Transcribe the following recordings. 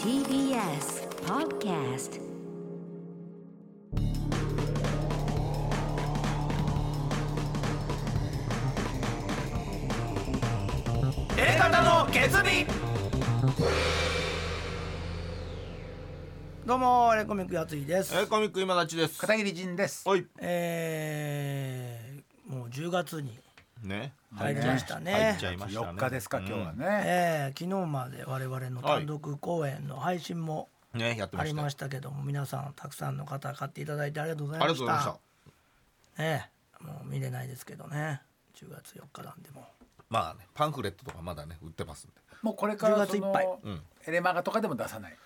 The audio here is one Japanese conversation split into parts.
TBS Podcast. どうもレコミックやついです。えー、コミック今立ちです。片桐仁です。はい。えー、もう10月にね。入りましたね。入っちゃいましたね。4日ですか、今日はね。えー、昨日まで我々の単独公演の配信もうんねやってました。ありましたけども皆さんたくさんの方買っていただいてありがとうございあました。りがとうございました。ねえもう見れないですけどね。10月4日なんでも。まあねパンフレットとかまだね売ってますんもうこれから10月いっぱい。エレマガとかでも出さない。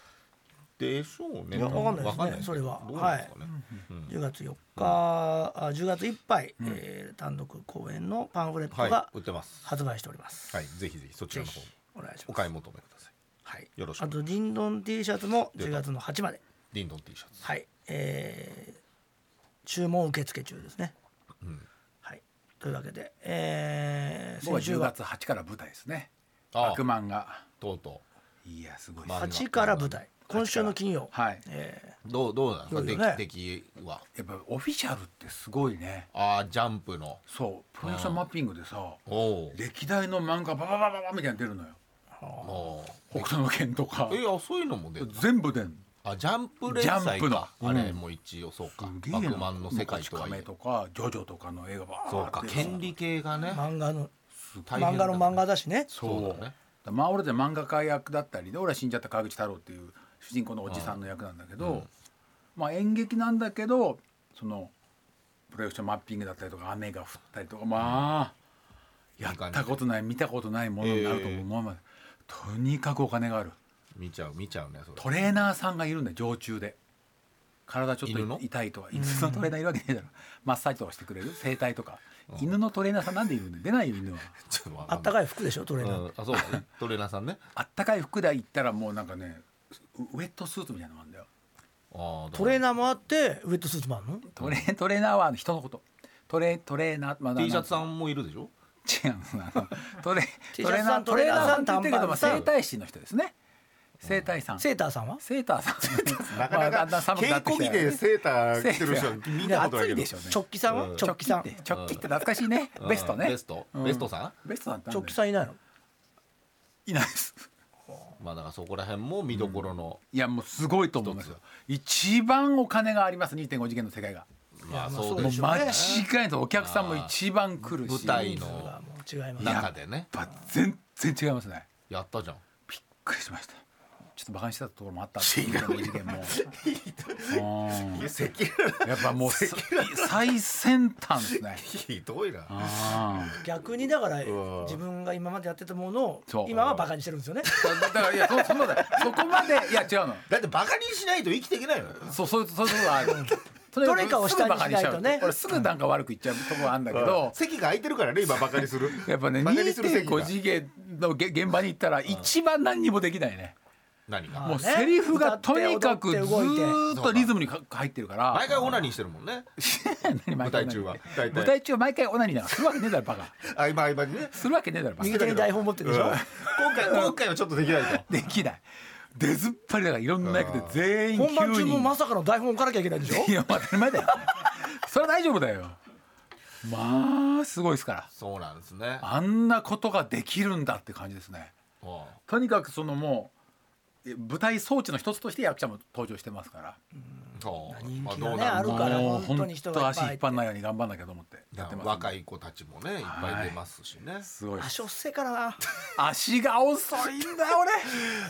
ででしょうね。いやわかんないですね。わそれは。ね、うん10月4日、あ10月いっぱい、えー単独公演のパンフレットはがい売ってます。発売しております、はいぜひぜひそちらの方お願いします。お買い求めください。はい、よろしくあとディンドン T シャツも10出た。月の8まで。ディンドン T シャツ。はい。えー、注文受付中ですね。うん。はい。というわけでえー、僕は10先週は月8から舞台ですね。あ悪魔が。とうといや、すごい。まあ8から舞台今週の金曜、はい。えうどうどうなんですか？出来出来はやっぱオフィシャルってすごいね。ああジャンプのそう、プロジェクションマッピングでさ、おお歴代の漫画バババババみたいなの出るのよ。お北斗の拳とか。えあそういうのも出る全部出んの。あジャンプ連載かジャンプのあうんれも一応そうかすげえなバクマンの世界とはいえ昔亀とかジョジョとかの映画ばそうか権利系がねー、漫画の大変だ漫画の漫画だしねそうだねまあ俺で漫画家役だったりで俺は死んじゃった川口太郎っていう主人公のおじさんの役なんだけど、うんまあ演劇なんだけどそのプロジェクションマッピングだったりとか雨が降ったりとかまあやったことない見たことないものになると思うまで、とにかくお金がある。見ちゃう見ちゃうねトレーナーさんがいるんだよ常駐で。体ちょっと痛いとか犬のトレーナーいるわけねえだろ。マッサージとかしてくれる？整体とか。犬のトレーナーさんなんでいるんだよ。出ないよ犬は。あったいかい服でしょトレーナー、うん。あそう。だねトレーナーさんね。あったかい服で行ったらもうなんかねウウェットスーツみたいなのがあるんだよ。あトレーーナーもあってウェットスーツもあるの？トレトレーナーは人のことトレトレーナー、まあ T シャツさんんもいるでしょ？違う。あのトレ T トレーナーシャツさんトレーナーさんって言ってるけど、整体師の人ですね。整体さん。セーターさんは？セーターさん。なかなまあだんだんか稽寒くなってき古着でセーター着てる人セ見たことないけど暑いでしょうね。チョッキさんは、うんチョッキさんってチョッキって懐かしいね、うん。ベストね。ベスト。うんベストさんベストなんてチョッキさんいないの？いないですまあだからそこら辺も見どころのいやもうすごいと思いますよ。一番お金があります2.5次元の世界が。まあまあそうでしょそうね。間違いないとお客さんも一番来るし。舞台の違います。中でねやっぱ全然違いますね。やったじゃん。びっくりしました。ちょっと馬鹿にしてたところもあったんですけど事件も。うん。やっぱもうさ最先端ですね。ひどいな。あ逆にだからわ。自分が今までやってたものをそう。今はバカにしてるんですよね。あだだからいやそそそこまでいや違うの。だってバカにしないと生きていけないのよ。そうそういうそういうところがある。それどれかを下にしないとね。すぐ馬鹿にしちゃう。俺すぐなんか悪く言っちゃうところあるんだけど。席が空いてるからね今バカにする。やっぱねバカにする席が。2.5次元のげ現場に行ったら一番何にもできないね何が？もうセリフがとにかくずーっとリズムにか入ってるから。毎回オナニーしてるもんね。舞台中は。大体。舞台中は毎回オナニーなんかするわけねえだろバカ合間合間にね。するわけねえだろバカ。右手に台本持ってるでしょ、今回今回はちょっとできないと。できない。出ずっぱりだからいろんな役で全員本番中9人もまさかの台本置かなきゃいけないでしょ？いや当たり前だよ。それは大丈夫だよ。まあすごいですから。そうなんですね。あんなことができるんだって感じですね。う。んとにかくそのもうえ舞台装置の一つとして役者も登場してますから。そう人気がねまあどうなるあるからもう本当に人がいっぱい足引っ張んないように頑張んなきゃと思って。いややってます若い子たちもねい。っぱい出ますしね。すごい足遅いから。な足が遅いんだよ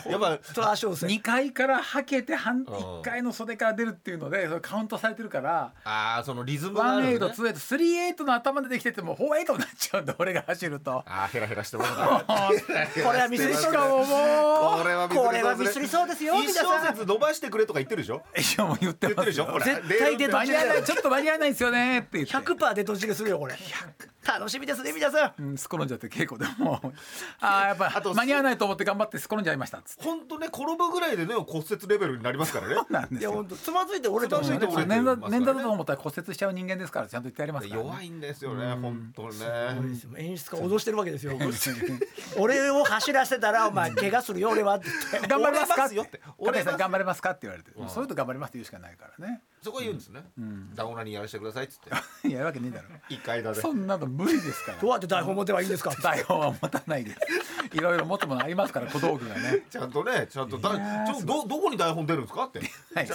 俺。やっぱ足遅い2階からはけて半ん1階の袖から出るっていうのでそれカウントされてるからああそのリズムがあワンエイトるのねツー eight three eight の頭でできててもフォーエイトになっちゃうんだ俺が走ると。ああヘラヘラしてもらった これはミスりももう。これはミスりそうですよ一小節伸ばしてくれとか言ってるでしょ？いやもう言って言ってるますよ。でしょほら。絶対出間に合わないちょっと間に合わないんですよねって言って。100%出とちりするよこれ。楽しみですね皆さん。うん、すっ転んじゃって稽古でも。ああやっぱあと間に合わないと思って頑張ってすっ転んじゃいましたっつって。本当ね転ぶぐらいでね骨折レベルになりますからね。なんですよ。いや本当つまずいて折れてまつまずいて折れだと思ったら骨折しちゃう人間ですからちゃんと言ってやりますから、ね、弱いんですよね本当ね。演出家脅してるわけですよ 俺を走らせたらお前怪我するよ俺はって言って。頑張れますか？って折れますよって。さん頑張れますか？って言われて、そういうと頑張れますって言うしかないからね。そこは言うんですね。ダゴナにやらせてくださいっつって。やるわけねえだろ。一回だでそんなの無理ですから。どうやって台本持てばいいんですか？台本は持たないでいろいろ持つものありますから小道具がね。ちゃんとねちゃんとだちょどどこに台本出るんですかって。はい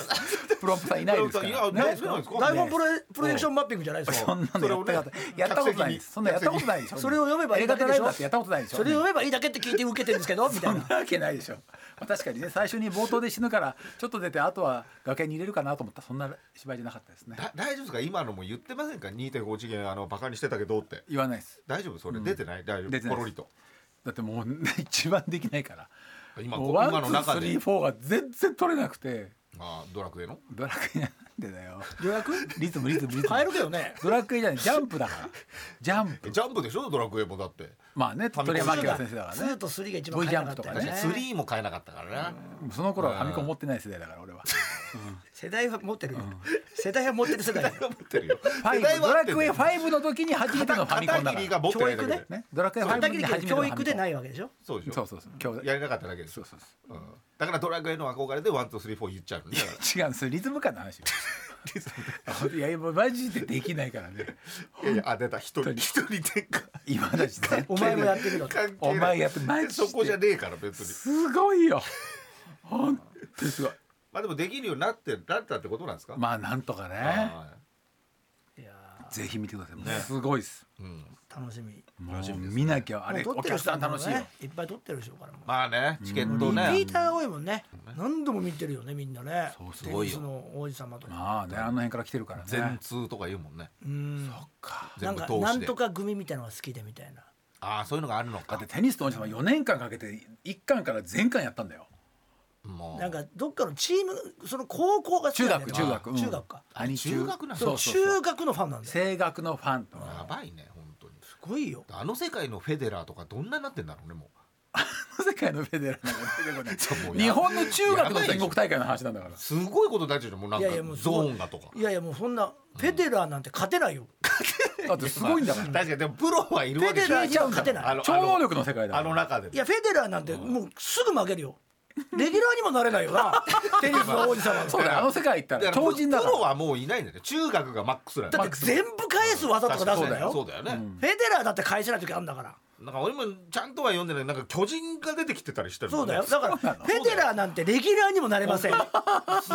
プロンプさんいないですから。台本プロプロジェクションマッピングじゃないですかそんなのやったことやったことないです。そんなやったことないでしょそれを読めばいい映だけでしょ？画ライブだってやったことないでしょ？それを読めばいいだけって聞いて受けてるんですけど？みたいな。そんなわけないでしょ、まあ、確かにね最初に冒頭で死ぬからちょっと出てあとは崖に入れるかなと思った。らそんな芝居じゃなかったですね。だ大丈夫ですか？今のも言ってませんか？2.5次元あのバカにしてたけどって。言わないです。大丈夫？それ出てない？大丈出てないです。夫ポロリと。だってもう、ね、一番できないから。今今の中で。 two three フォーが全然取れなくて。あドラクエの？ドラクエなんでだよ。予約リズムリズムリズム。変えるけどね。ドラクエじゃない。ジャンプだから。ジャンプ。えジャンプでしょ？ドラクエもだって。まあね鳥山明先生だから2ねと3が一番ャン早かプとかね。ったよね3も買えなかったからね。その頃はファミコン持ってない世代だから俺は世代は持ってるよ。世代は持ってる世代持ってるよ。ファイブドラクエ5の時に初めてのファミコンだから。教育ねドラクエ5の時に初めての教育でないわけでしょ？そうでしょ。そうそうやれなかっただけです。そうそうそう。ん。だからドラクエの憧れで one two three four 言っちゃう 違うんですよリズム感の話よ。いやもうマジでできないからね。いやいやあ出た。一人一人転換今だし お前もやってみろお前やってマジで。そこじゃねえから別に。すごいよ。本当にすごいまあでもできるようになってなったってことなんですか？まあなんとかね。はい。やぜひ見てください。もうすごいです。いうんー楽しみもう見なきゃあれもう撮ってるお客さん楽しいよ。ねいっぱい撮ってるでしょうからもう。まあねチケットリピねーターが多いもんね。何度も見てるよねみんなね。そうそうテニスの王子様とか。まあねあの辺から来てるから全ね通とか言うもんね。うん。な全部んかなんとか組みたいなのが好きでみたいな。ああそういうのがあるのだかってテニスと王子様4年間かけて1巻から全巻やったんだよもう。なんかどっかのチームその高校が好き中なんだよ。学中学。うん。中学か。兄中学なんだ。そうそうそうそう。中学のファンなんだよ。声楽のファンとやばいね本当に。すごいよ。あの世界のフェデラーとかどんなになってんだろうねも世界のフェデラーなんか出てこないうもうや日本の中学の全国大会の話なんだから。すごいことになっちゃうじゃんもうなんいやいやもかゾうすごいーンがとか。いやいやもうそんなフェデラーなんて勝てないよ。だってすごいんだから。確かにでもプロはいるわけフェデラーには勝てない。あの超能力の世界だあの中でいやフェデラーなんてもうすぐ負けるよレギュラーにもなれないよな。テニスの王子様そうだよ。あの世界行ったら。超人だから。プロはもういないんだよね。中学がマックスなんだよだって全部返す技とか出すんだよ。そうだよね、フェデラーだって返せない時あるんだからなんか俺もちゃんとは読んでない。なんか巨人が出てきてたりしてるそうだよ。ねだからフェデラーなんてレギュラーにもなれません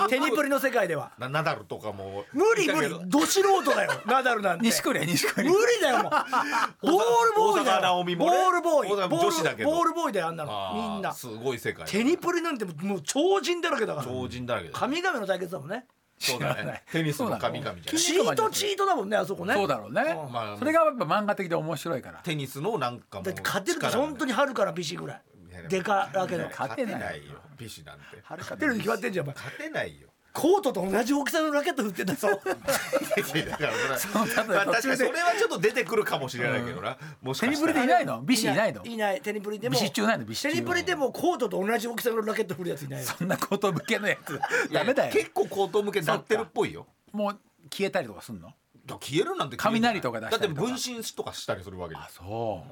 テニプリの世界では。なナダルとかも。無理無理。ど。ど素人だよ。ナダルなんて。錦織錦織無理だよもう。ボールボーイだよ。もね。ボールボーイ。女子だけど。ールボールボーイだよあんなあのーみんな。すごい世界テニプリなんてもう超人だらけだから。超人だらけ神々の対決だもんねそうだね。テニスの神々じゃな。いチートチートだもんねあそこね。そうだろうね。うん。まあそれがやっぱ漫画的で面白いから。テニスのなんかもうだって勝てると力がね本当にはるからビシぐらい。でからけど。勝てないよ。ビシなんて。勝てるに決まってんじゃん勝てないよコートと同じ大きさのラケット振ってんだぞ。いやだからそれまあ確かにそれはちょっと出てくるかもしれないけどな。もしテニかしたら。プリでいないの？ビシいないの？いないテニプリでも。ビシ中ないの？ビシ中テニプリでもコートと同じ大きさのラケット振るやついないよ。そんなこと向けのやつ。ダメだよ。結構口頭向けになってるっぽいよ。もう消えたりとかすんの？だ消えるなんて雷とか出しだってたりとか。分身とかしたりするわけですそ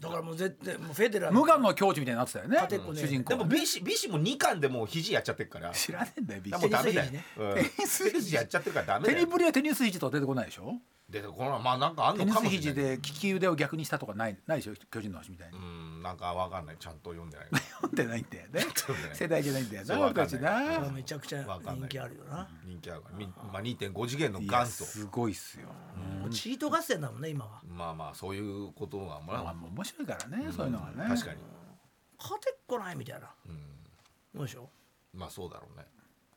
う。だからもう絶対もうフェデラー無我の境地みたいになってたよね主人公でもビシビシも2巻でもう肘やっちゃってるから。知らねえんだよビシ。もうダメだよ。テニスうんテニステニスやっちゃってるからダメテだよ。ニプリはテニス肘とは出てこないでしょ？でこのまあなんかあんのかもしれ肘ない。で利き腕を逆にしたとかないないでしょ？巨人の星みたいに。うんなんかわかんない。ちゃんと読んでない。読んでないんだよね。世代じゃないんだよそうな僕たちな。めちゃくちゃ人気あるよな。人気あるから。みまあ2.5次元のいや元祖すごいっすよ。もうチート合戦だもんね今は。まあまあそういうことはまあまあ面白いからねそういうのがね。確かに。勝てっこないみたいな。うん。どうでしょまあそうだろうね。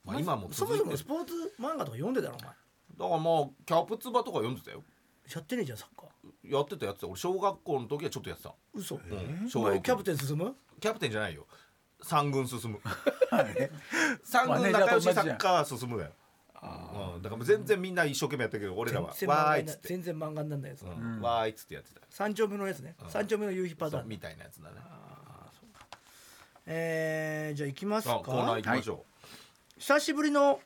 まあ今もそもそもスポーツ漫画とか読んでたろお前だからまあキャプツバとか読んでたよ。やってねえじゃんサッカー。やってたやってた俺小学校の時はちょっとやってた。嘘。うん。お小学校前キャプテン進む？キャプテンじゃないよ。三軍進む。はい。三軍仲良しサッカー進むだようん、だから全然みんな一生懸命やったけど俺らは。全然わ漫画になーいっつって、全然漫画になんないやつ、うん、わーいっつってやってた。三丁目のやつね、三丁目の夕日パターンみたいなやつだね。えー、じゃあ行きますあコーナーか行きましょ久しぶりの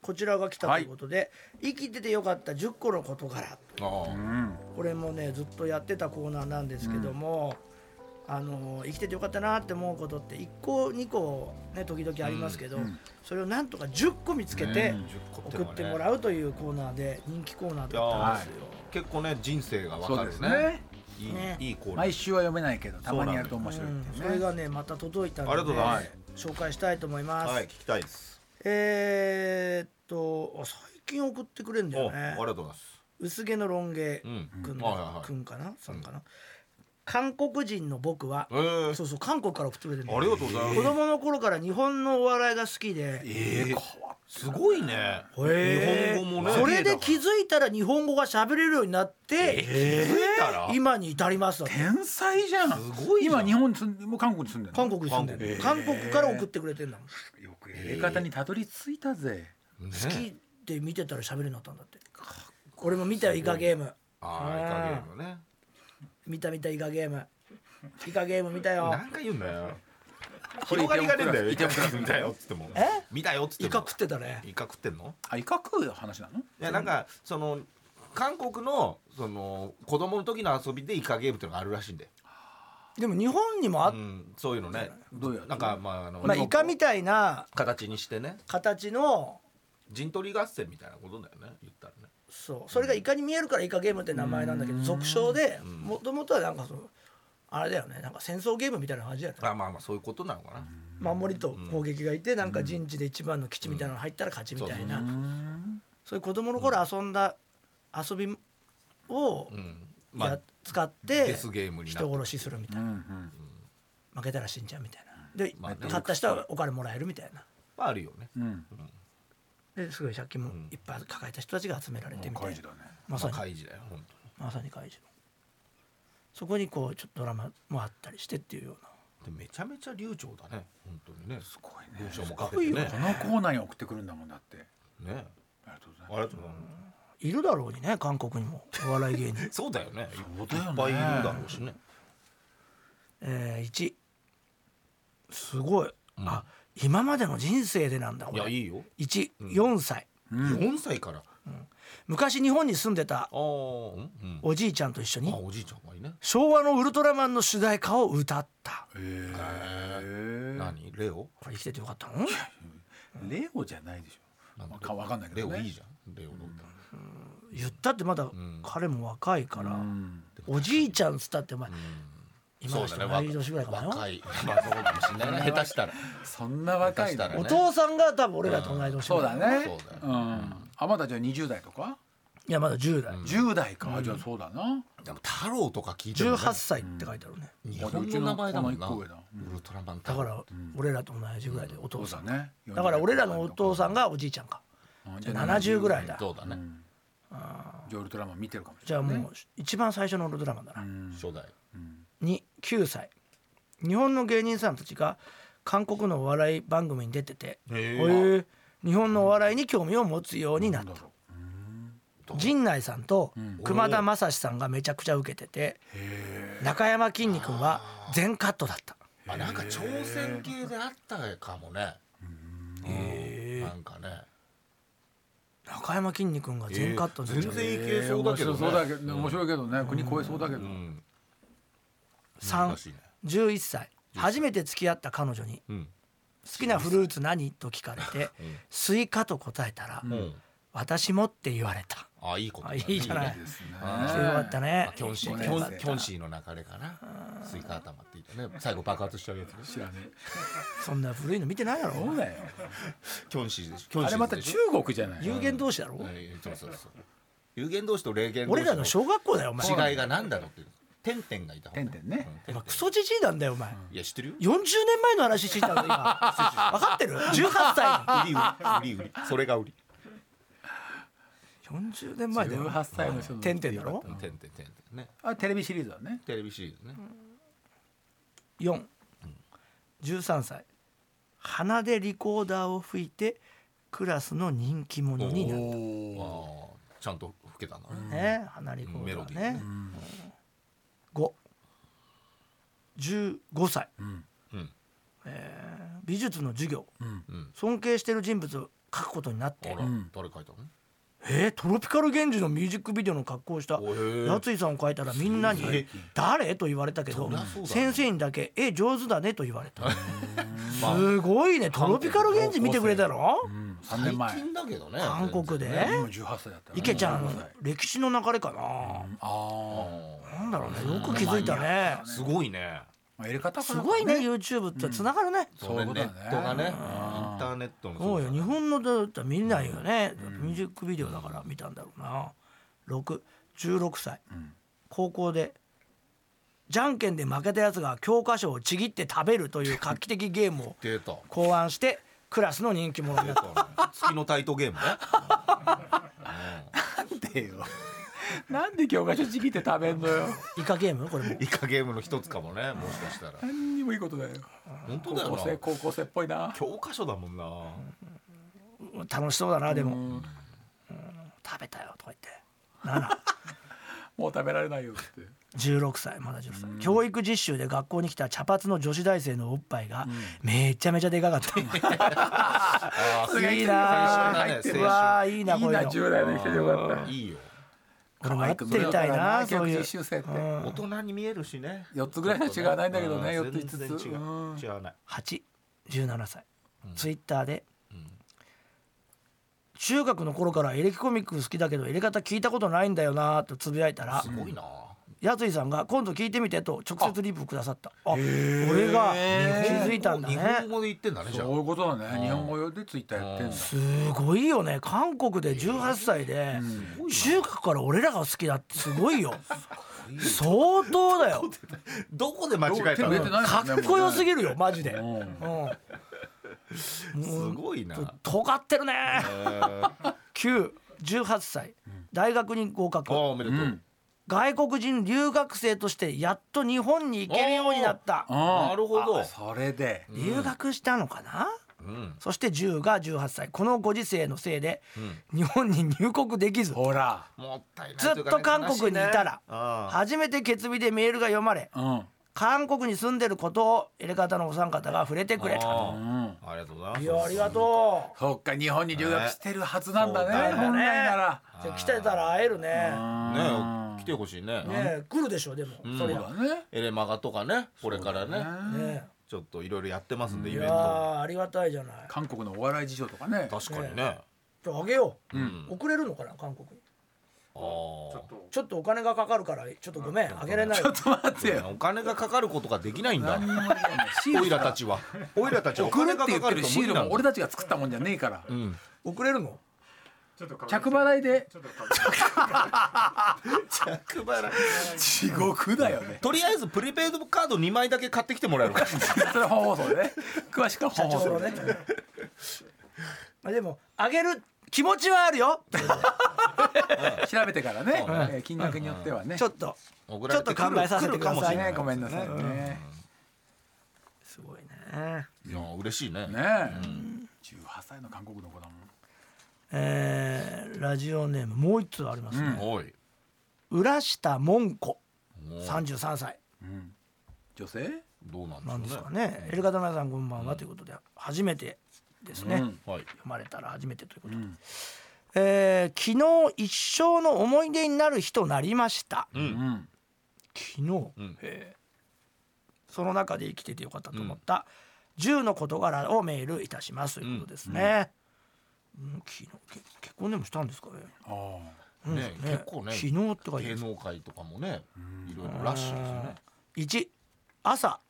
こちらが来たということで、生きててよかった10個の事柄う、ああ。うんこれもねずっとやってたコーナーなんですけども、あの生きててよかったなって思うことって1個2個ね時々ありますけど、それをなんとか10個見つけてうん10個送ってもうらうというコーナーで人気コーナーだったんですよ。結構ね人生がわかるね。ですね。いいね。いいコーナー。毎週は読めないけどたまにやると面白いうんっていうね。それがねまた届いたのでありがとうございます。紹介したいと思います。はい聞きたいですえーっとあ最近送ってくれるんだおありよねが。とうございます。薄毛のロン毛うん。くん,、うんくんかな？さんかな、韓国人の僕はえ、ー、そうそう韓国から送ってくれてるんだよ。ありがとうございます。子供の頃から日本のお笑いが好きで、えー、すごいね。へー。日本語もね。それで気づいたら日本語が喋れるようになって、えー、気づいたら？今に至ります天才じゃん。すごい今日本に住んでもう韓国に住んでるの？韓国に住んでる、韓国から送ってくれてんだもん、よくやり方にたどり着いたぜ。ね。好きで見てたら喋れるようになったんだって。俺も見たよイカゲーム。ああイカゲームね見た見たイカゲーム。イカゲーム見たよ。何回言うんだよ。広がりがねえんだよイカイカ見たよっつっても。え？見たよっつっても。イカ食ってたね。イカ食ってんの？あイカ食う話なの？いやなんかその韓国のその子供の時の遊びでイカゲームっていうのがあるらしいんで、でも日本にもあっうん、そういうのね。どうやなんかまああの、まあ、イカみたいな形にしてね。形の陣取り合戦みたいなことだよね言ったらねそう。それがイカに見えるからイカゲームって名前なんだけど俗称でもともとはなんかそのあれだよね。なんか戦争ゲームみたいな感じだよねあまあまあそういうことなのかな。守りと攻撃がいてなんか陣地で一番の基地みたいなの入ったら勝ちみたいな。そういう子供の頃遊んだ遊びをうん。まやあ使って人殺しするみたいな。負けたら死んじゃうみたいな。でまあね勝った人はお金もらえるみたいな。まああるよね。うんですごい借金もいっぱい抱えた人たちが集められてみたいな。開示だね。まさに。まあ開示だよ本まさに開示の。そこにこうちょっとドラマもあったりしてっていうような。でめちゃめちゃ流暢だね本当にね。すごいね。文章も書けてね。このコーナーに送ってくるんだもんだって。ね。ありがとうございまありがとうございまいるだろうにね韓国にも。お笑い芸人。す そうだよね。そうだよね。いっぱいいるだろうしね。えー、1すごい、うん。あ今までの人生でなんだこれ。いやいいよ。14歳。4歳から。昔日本に住んでたああうんうん。おじいちゃんと一緒にあおじいちゃんがいい。ね昭和のウルトラマンの主題歌を歌った。すへえ何？レオ？これ生きててよかったの？レオじゃないでしょ。なんだかわかんないけどね。レオいいじゃん。レオの。歌言ったってまだん。彼も若いから、うん。おじいちゃんっつったってお前、うん今の人そうだね。同い年ぐらいかな。よ若い。まあそうかもしれないね。下手したら。そんな若いの下手したらね。お父さんが多分俺らと同い年そうだね。そうだよ。うん。あまだじゃあ20代とか？いやまだ10代、10代か。じゃあそうだな。でも太郎とか聞いてもね。18歳って書いてあるね、日本の名前だもんな。ウルトラマンだから俺らと同じぐらいでお父さん、ね。だから俺らのお父さんがおじいちゃんか。じゃあ70ぐらいだ。そうだね。じゃあウルトラマン見てるかもしじゃれないあもう一番最初のウルトラマンだな、初代に9歳。日本の芸人さんたちが韓国のお笑い番組に出てて、へえ日本のお笑いに興味を持つようになった。陣内さんと熊田正史さんがめちゃくちゃ受けてて中山きんに君は全カットだった。あなんか挑戦系であったかもね。うん。なんかね。中山きんに君が全カットで、全然いけそうだけどね。面白そうだけど面白いけどね。国超えそうだけど。うん3難しいね。11歳。初めて付き合った彼女にうん「好きなフルーツ何?」と聞かれて「スイカ」と答えたらうん「私も」って言われた。あいいことあいいじゃない。ですね。よかったね。あキョンシー。ね。キョンキョンシーの流れかな。スイカ頭って言ってね。最後爆発しちゃうやつね。知らね そんな古いの見てないだろ？そうだよキョンシーでしょキョンシあれまた中国じゃない？有限同士だろ？えーそうそうそう。有限同士と霊言同士俺らの小学校だよお前。違いが何だろうっていう点々がいた方。が点々ねお前クソじじいなんだよお前。いや知ってるよ。40年前の話してたんだ今 分かってる？18歳の。売り売り。売り売り。それが売り。40年前だよ。18歳の人の。点々だろ？点々点々ね。あテレビシリーズだね。テレビシリーズね。413歳。鼻でリコーダーを吹いてクラスの人気者になっおあー。ちゃんと吹けたんだねたね離れコードはねメロディーね。5 15歳、ん。うん。えー美術の授業。尊敬してる人物を書くことになって。あ誰書いたの？えートロピカル源氏のミュージックビデオの格好をした。やついさんを書いたらみんなにすげえ「誰?」と言われたけど先生にだけ「え上手だね」と言われた。まあすごいね。トロピカル源氏見てくれたの？うん3最年前。近だけどね韓国で？全然ね。今18歳だった池ちゃん15歳。歴史の流れかな？ああなんだろうね。よく気づいたね。ーすごいね。あ入れ方すごいね YouTube ってつながるね。そういうことだね。ットがね。インターネットのそうよ。日本のだったら見ないよね。ミュージックビデオだから見たんだろうな。616歳。ん。高校でじゃんけんで負けたやつが教科書をちぎって食べるという画期的ゲームを 考案してクラスの人気者になった。月のタイトゲームね。なんでよ。なんで教科書ちぎって食べんのよ。イカゲーム？これも。イカゲームの一つかもねもしかしたら。何にもいいことだよ。本当だよ高校生な高校生っぽいな。教科書だもんな。楽しそうだなでも。食べたよとか言って。もう食べられないよって716歳まだ16歳教育実習で学校に来た茶髪の女子大生のおっぱいがめちゃめちゃでかかった。あーいい。なねうわーいいなこういうの。10代の人でよかったいいよ俺もやってみたいな教育そういう。実習生って。うん。大人に見えるしね。4つぐらいの違いはないんだけどねうん4つ5つ。違ううん。違わない817歳、ツイッターで、中学の頃からエレキコミック好きだけど入れ方聞いたことないんだよなとつぶやいたらすごいなやついさんが今度聞いてみてと直接リプくださった。あ俺が気づいたんだ日ね本語で言ってんだねじゃあ。そういうことだね。日本語でツイッターやってんだ。すごいよね。韓国で18歳で中学から俺らが好きだってすごいよ。相当だよ。どこで間違えたかっこよすぎるよマジで、すごいな。尖ってるね。えー。あ918歳。大学に合格。ーおめでとう。うん外国人留学生としてやっと日本に行けるようになった。なるほど。あそれで。留学したのかな、うん。そして10が18歳。このご時世のせいで日本に入国できず。ほら。もったいないずっと韓国にいたらあ初めて決意でメールが読まれうん韓国に住んでることを入れ方のお三方が触れてくれたあうんありがとうございます。いやありがとそっか日本に留学してるはずなんだねそうだよね。本来なら。うじゃあ来てたら会えるね。ね来てほしいね。ね来るでしょでもそりゃ。そうだね。エレマガとかねこれからね。ね。ちょっといろいろやってますんでイベント。ーありがたいじゃない。韓国のお笑い事情とかね。確かにね。じゃああげよう、ん。送れるのかな韓国にちょっと。お金がかかるからちょっとごめんあげれない。ちょっと待ってよ。お金がかかることができないんだ。何にもできない。シーオルイラたちはオイラたち送るって言ってるシールも俺たちが作ったもんじゃねえから。うん。送れるの？着払いで。着払い。地獄だよね。とりあえずプリペイドカード2枚だけ買ってきてもらえるか。ら それ本放送でね。詳しくは社本放送ね。まあでもあげる気持ちはあるよ。調べてからね。えー金額によってはね。ちょっと。送られてくるちょっと考えさせてください来るかもしれない。ね。ごめんなさいね。すごいね。いや嬉しいね。ねえ。18歳の韓国の子だもん。えーラジオネームもう一通ありますね、おい。浦下門子。もう。33歳。うん。女性？どうなんなんですでしょうね。かね。エレガタナさんこんばんは。ということで初めてですね、うんはい。読まれたら初めてということで、ん。えー昨日一生の思い出になる日となりました。ううん。ん昨日、うん。えー。その中で生きててよかったと思った10の事柄をメールいたしますということですね、うん。昨日け結婚でもしたんですかね？あうん。ね結構ね昨日って書いて芸能界とかもねいろいろラッシュですよね。1朝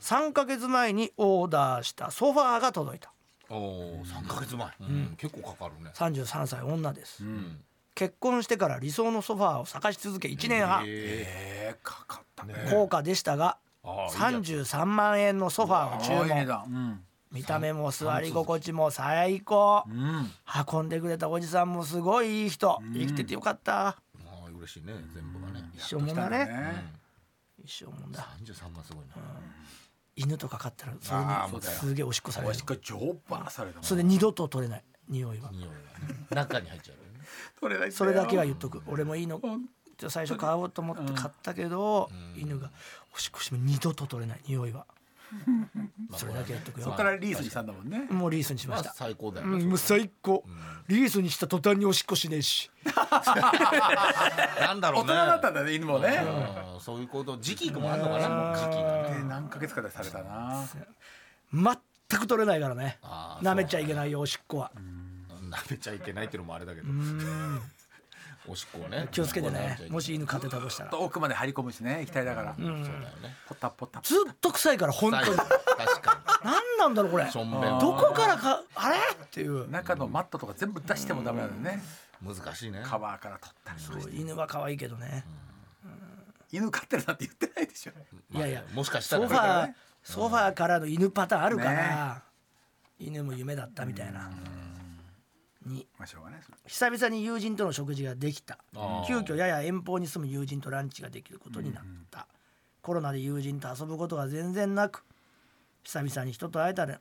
3ヶ月前にオーダーしたソファーが届いた。おお3ヶ月前うん。結構かかるね。33歳女です、あうん。結婚してから理想のソファーを探し続け1年半、ええーかかったね。高価でしたがああいいやつ。33万円のソファーを注ああいい値文段うん。見た目も座り心地も最高。うん。運んでくれたおじさんもすごいいい人。生きててよかった。ああ嬉しいね。全部がね。一生もんだね。うん一生もんだ。33万すごいな犬とか飼ったらそれにあーもうだよ。すげえおしっこされる。わしかジョーバーされたもんそれで二度と取れない。匂いは。匂いが中に入っちゃうよね。取れないんだよ。それだけは言っとく。俺もいいのほん最初買おうと思って買ったけど、犬がおしっこしても二度と取れない。匂いは それだけ言っとくよ。そこからリースにしたんだもんね。もうリースにしままあした、最高だよ。ねうん、もう最高、リースにした途端におしっこしねえし。なんだろうね。大人だったんだね犬もね。うん。そういうこと。時期もあるのかな。時期がね。で何ヶ月かでされたな。全く取れないからね。舐めちゃいけないよおしっこは。舐めちゃいけないっていうのもあれだけどおしっこをね。気をつけてね。もしし犬飼ってたとしたら。奥まで張り込むしね液体だから。そうだよね。ポタポタずっと臭いから本当に。確か何なんだろうこれ。にしょんべんどこからかあれ？っていう。中のマットとか全部出してもダメなんだよね。難しいね。カバーから取ったりとか犬は可愛いけどね。犬飼ってるなんて言ってないでしょ。いやいや。もしかしたソらファーソファーからの犬パターンあるから。犬も夢だったみたいなに。まあしょうがないそれ久々に友人との食事ができた。急遽やや遠方に住む友人とランチができることになった、コロナで友人と遊ぶことが全然なく久々に人と会えたら、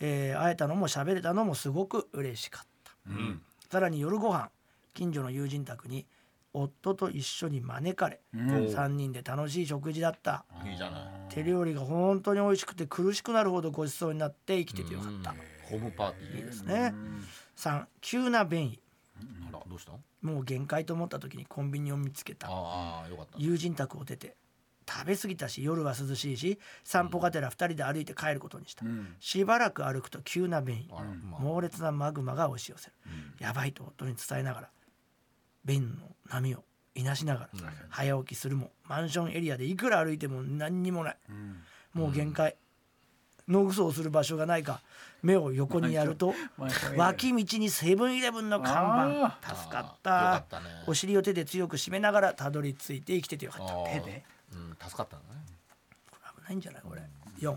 えー会えたのも喋れたのもすごく嬉しかった。うん。さらに夜ご飯近所の友人宅に夫と一緒に招かれ、3人で楽しい食事だった。いいじゃない。手料理が本当に美味しくて苦しくなるほどごちそうになって生きててよかった、ホームパーティー。ですね3急な便意。どうした？のもう限界と思った時にコンビニを見つけた。ああよかった。友人宅を出て食べ過ぎたし夜は涼しいし散歩がてら2人で歩いて帰ることにした、ん。しばらく歩くと急な便意。まあ。猛烈なマグマが押し寄せる、やばいと夫に伝えながら便の波をいなしながら、早起きするもマンションエリアでいくら歩いても何にもない、もう限界、野ぐそをする場所がないか目を横にやると脇道にセブンイレブンの看あ板助かった。かったね。お尻を手で強く締めながらたどり着いて生きててよかった。手で。うん助かったね。危ないんじゃないこれ。4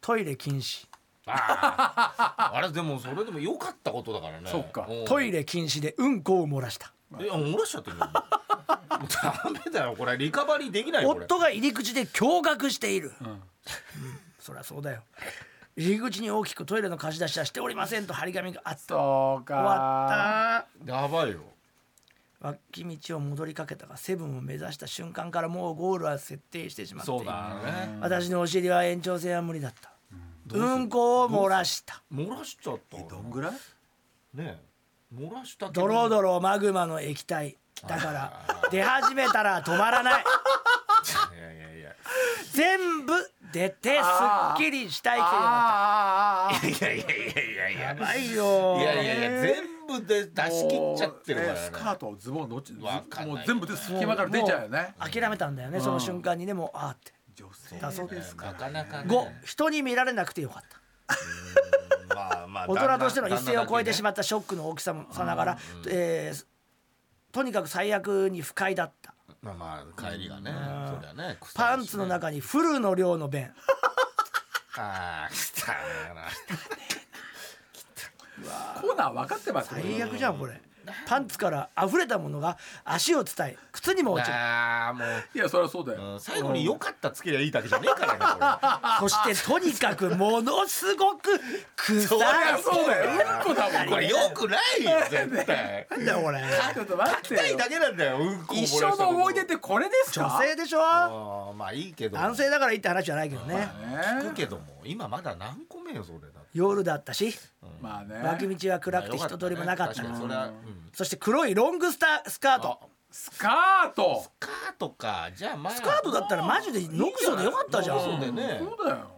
トイレ禁止。あああれでもそれでも良かったことだからね。そっか。うん。トイレ禁止でうんこを漏らした。いや漏らしちゃってるよ ダメだよこれ。リカバリーできないよこれ。夫が入り口で驚愕している、うんそりゃそうだよ。入り口に大きくトイレの貸し出しはしておりませんと張り紙があった。そうか。終わった。やばいよ。脇道を戻りかけたがセブンを目指した瞬間からもうゴールは設定してしまっている。そうだね。私のお尻は延長線は無理だった。うん。こを漏らした。漏らしちゃったどんぐらい？ねえ。漏らしたドロドロマグマの液体。だから出始めたら止まらない。いやいやいや。全部出てすっきりしたいけど。あー。いやいやいやいやいや。やばいよ。いやいやいや全部で出し切っちゃってるからね。スカートズボンどっち？もう全部で隙間から出ちゃうよね。諦めたんだよねその瞬間に。でもあーって。女性。だそうです。かなかなかね。5人に見られなくてよかった。まあまあ 大人としての一線を越えてしまっったショックの大きさもさながら、えーとにかく最悪に不快だっまあまあ帰りがねそりゃね臭いしね。パンツの中にフルの量の便。ああ来たなコーナー分かってますよ。最悪じゃんこれパンツから溢れたものが足を伝え靴にも落ちる。ああもう。いやそりゃそうだよ。うん。最後に良かったつけりゃいいだけじゃねえからね そしてとにかこものすごく臭いそりゃそうだよ。うんこだもんこれこれ良くないよ絶対。なんだよこれ。ちょっと待ってよ痛いだけなんだようんこ一生の思い出ってこれですか？女性でしょ？あーまあいいけど。男性だからいいって話じゃないけどね。ね。聞くけども今まだ何個目よそれだ夜だったし。まあね。脇道は暗くて人通りもなかった。確かにそれは、うん、そして黒いロングスタスカート。スカート。スカートか。じゃあまあ。スカートだったらマジでノクソでよかったじゃん。そうだよね。そうだよ。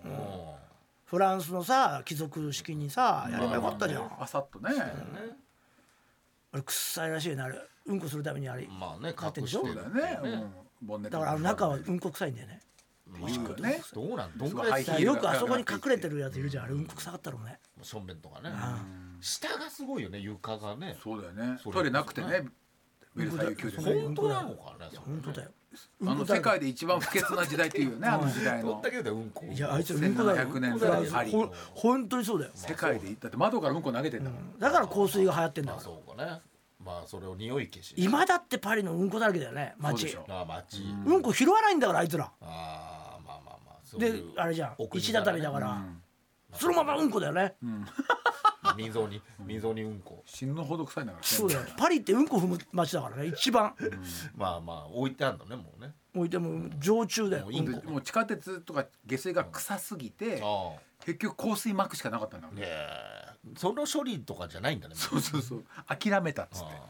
フランスのさ貴族式にさやればよかったじゃん。あさっとね。あれ臭いらしいなあれ。うんこするためにあれまあね買ってんでしょ？隠してそうだよね。うん。ボンネットだからあの中はうんこ臭いんだよねいいよね。どうなんどんぐらいよくあそこに隠れてるやついるじゃん。あれうんこ臭かったろうねしょんべんとかね。下がすごいよね床がね。そうだよね。それトイレなくてね。ベルサイユ宮殿本当なのかね本当だよ。あの世界で一番不潔な時代っていうねあの時代の。いやあいつうんこだよ。1700年本当にそうだよ。世界でだって窓からうんこ投げてんだから。だから香水が流行ってんだそうかね。まあそれを匂い消し。今だってパリのうんこだらけだよね街。うんこ拾わないんだからあいつら。ああであれじゃん。石畳だから、そのままうんこだよね、溝に溝にうんこ。死ぬほど臭いんだからそうだよ。パリってうんこ踏む街だからね一番。まあまあ置いてあるのねもうね。置いても常駐だよ。もういいうんこもう地下鉄とか下水が臭すぎてあ結局香水巻くしかなかったんだあね。え。その処理とかじゃないんだねそうそうそう。諦めたっつって。あ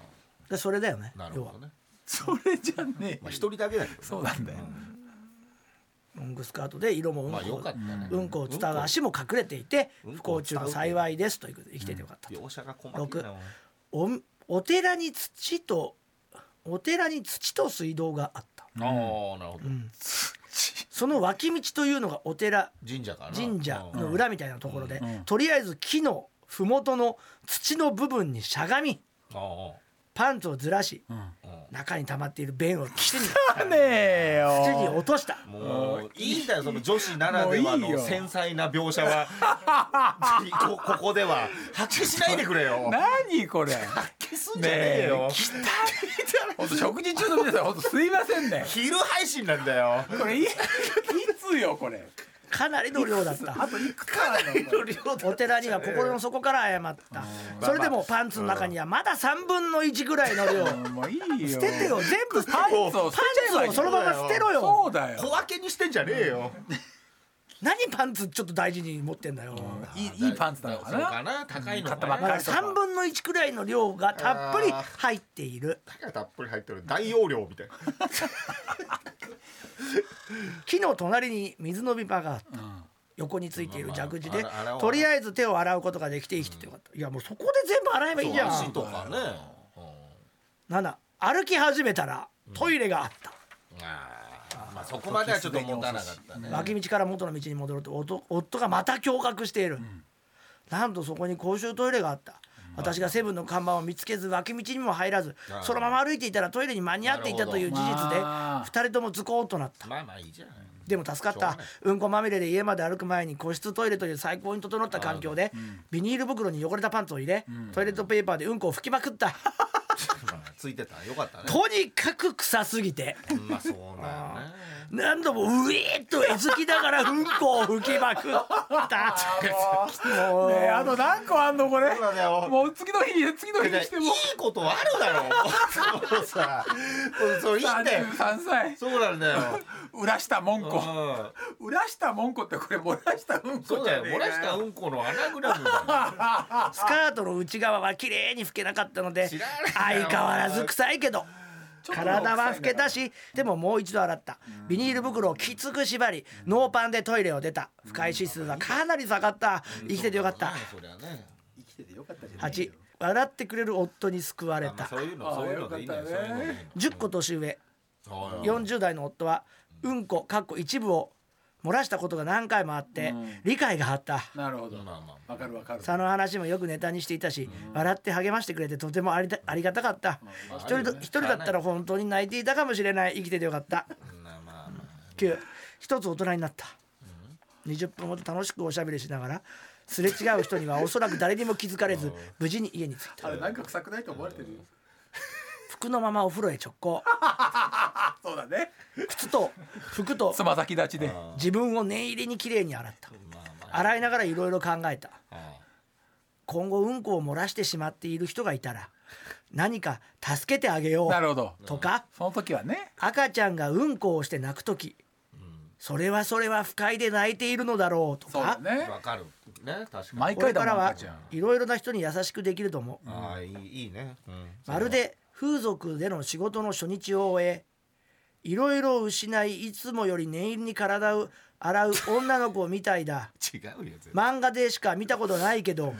でそれだよね要はあなるほどね。それじゃねえまあ一人だけだけどね。そうなんだよロングスカートで色もうんこ,、うんこを伝う足も隠れていて不幸中の幸いですということで生きててよかったと、おお寺に土とお寺に土と水道があった、ああなるほど。その脇道というのがお寺神社かな？神社の裏みたいなところで、うんとりあえず木の麓の土の部分にしゃがみパンツをずらし中に溜まっている便を土にねえよ。土に落とした。もういいんだよその女子ならではのもういいよ。繊細な描写は。こ ここでは。発揮しないでくれよ。何これ。消すんじゃねえよ。本当食事中の皆さん本当すいませんね。昼配信なんだよ。これいいいつよこれかなりの量だった。あといくつかあるのお寺には心の底から謝った。それでもパンツの中にはまだ3分の1ぐらいの量。も ういいよ。捨ててよ。全部捨ててパンツをパンツをそのまま捨てろそようだよ。小分けにしてんじゃねえよ何パンツちょっと大事に持ってんだよ。いいいいパンツなのかそうなかな。高いの買ったばっかり。とか3分の1くらいの量がたっぷり入っている。だからたっぷり入ってる。大容量みたい。な 木の隣に水飲み場があった。うん。横についている蛇口でまあまあ洗おうとりあえず手を洗うことができて生きててよかったいやもうそこで全部洗えばいいじゃ足んとかね。7歩き始めたらトイレがあった。あー。まあそこまではちょっと持たなかったね。脇道から元の道に戻ると夫夫がまた驚愕している、なんとそこに公衆トイレがあった。私がセブンの看板を見つけず脇道にも入らずそのまま歩いていたらトイレに間に合っていたという事実でまあ2人ともズコーッとなった。まあまあいいじゃない。でも助かった。うん。こまみれで家まで歩く前に個室トイレという最高に整った環境でビニール袋に汚れたパンツを入れトイレットペーパーでうんこを拭きまくった。ま あついてたよかったね。とにかく臭すぎて。まあそうなんよね何度もうえーっとえずきながらうんこを拭きまくった。も うねえあと何個あんのこれ。だよもう次の日に次の日にしても。いいことあるだろ。そうさ。そうそういいんだよ。33歳そうなんだよ。裏したもんこ。うん。裏したもんこってこれ漏らしたうんこじゃねえか漏らしたうんこのアナグラムだよスカートの内側は綺麗に拭けなかったので相変わらず臭いけど体は拭けたしでももう一度洗った。ビニール袋をきつく縛りノーパンでトイレを出た。不快指数はかなり下がった。生きててよかった。そりゃね。生きててよかったじゃない8笑ってくれる夫に救われた。まあそういうのあそういうのでいいんだよよかったね。そういうのでいいの10個年上。はい40代の夫はうんこかっこ一部を漏らしたことが何回もあってうん。理解があった。なるほど。まあまあわかるわかる。その話もよくネタにしていたし笑って励ましてくれてとてもありたありがたかった。まあ一人と一人だったら本当に泣いていたかもしれない。生きててよかった。まあまあま9一つ大人になった。20分ほど楽しくおしゃべりしながらすれ違う人にはおそらく誰にも気づかれず無事に家に着いた。あれなんか臭くないと思われてるよ。服のままお風呂へ直行。あそうだね。靴と服とつま先立ちで。自分を念入りにきれいに洗った。洗いながらいろいろ考えた。あ今後うんこを漏らしてしまっている人がいたら何か助けてあげようなるほど。とかその時はね。赤ちゃんがうんこをして泣く時それはそれは不快で泣いているのだろうとかそうだね。わかるね確かに。毎回だこれからはもん赤ちゃん。いろいろな人に優しくできると思う。ああいいいいね。うん。まるで風俗での仕事の初日を終えいろいろ失いいつもより念入りに体を洗う女の子みたいだ。違うよ漫画でしか見たことないけど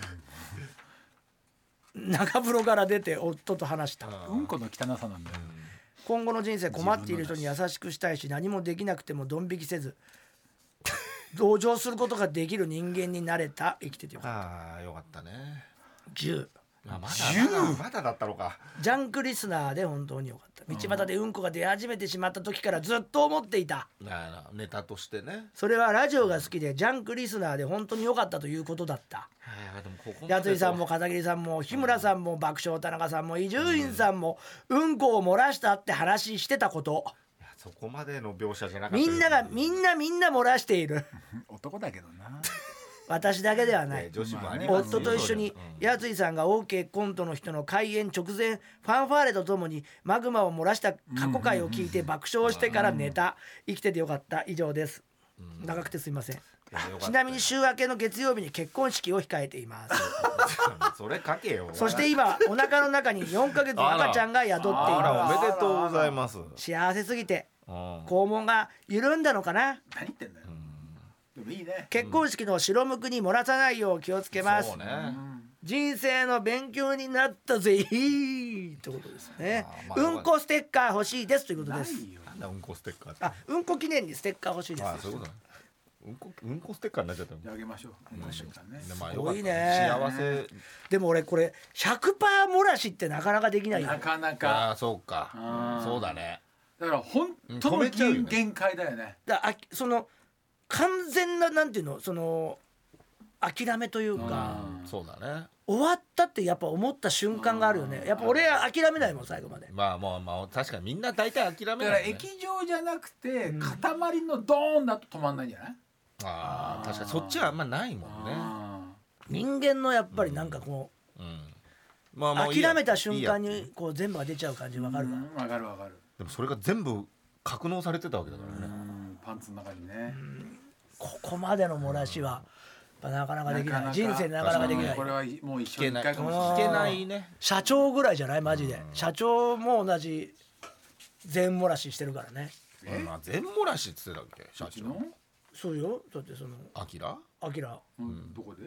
中風呂から出て夫と話した。うんこの汚さなんだよ。今後の人生困っている人に優しくしたいし何もできなくてもドン引きせず同情することができる人間になれた。生きててよかっああよかったね。た10あまだまだ。まだだったのか。ジャンクリスナーで本当によかった。道端でうんこが出始めてしまった時からずっと思っていた。ネタとしてね。それはラジオが好きでジャンクリスナーで本当に良かったということだった。やついさんも片桐さんも日村さんも爆笑田中さんも伊集院さんもうんこを漏らしたって話してたこと。そこまでの描写じゃなかったみんながみんなみんな漏らしている。男だけどな私だけではない。ね女子もあります夫と一緒にやついさんが OK コントの人の開演直前ファンファーレとともにマグマを漏らした過去回を聞いて爆笑してから寝た生きててよかった。以上です。長くてすいません。ちなみに週明けの月曜日に結婚式を控えています。それ書けよ。そして今お腹の中に4ヶ月の赤ちゃんが宿っていあらおまめでとうございます。す幸せすぎてうん。肛門が緩んだのかな？何言ってんだよいいね。結婚式の白むくに漏らさないよう気をつけます。そうね。人生の勉強になったぜ。ひってことですね。まあうんこステッカー欲しいですということです。うんこステッカーあうんこ記念にステッカー欲しいです。あそういうこと。ねうんこうんこステッカーになっちゃったああげましょう。あげましょう。かねでまあすごいよねかった。幸せ。でも俺これ100%漏らしってなかなかできないよ。なかなあか。あそうか。うん。そうだね。だから本当止の限界だよね。だあその完全ななんていうのその諦めというかうん。そうだね。終わったってやっぱ思った瞬間があるよね。やっぱ俺は諦めないもん最後まで。まあまあまあ確かにみんな大体諦だからめないよね。液状じゃなくて塊のドーンだと止まんないんじゃない？ああ確かにそっちはあんまないもんね。あ人間のやっぱりなんかこうん。まあうもういいや。諦めた瞬間いいやにこう全部が出ちゃう感じわかるわ。うんわかるわかる。でもそれが全部格納されてたわけだからうねんパンツの中にねここまでの漏らしはやっぱなかなかできない。なかなか。人生でなかなかできない。これはもう一生に聞けない。一回かもしれない。聞けないね。社長ぐらいじゃない？マジで。社長も同じ全漏らししてるからね。まあ全漏らしっつってたっけ？社長。そうよ。だってそのアキラ？アキラ。うん。どこで？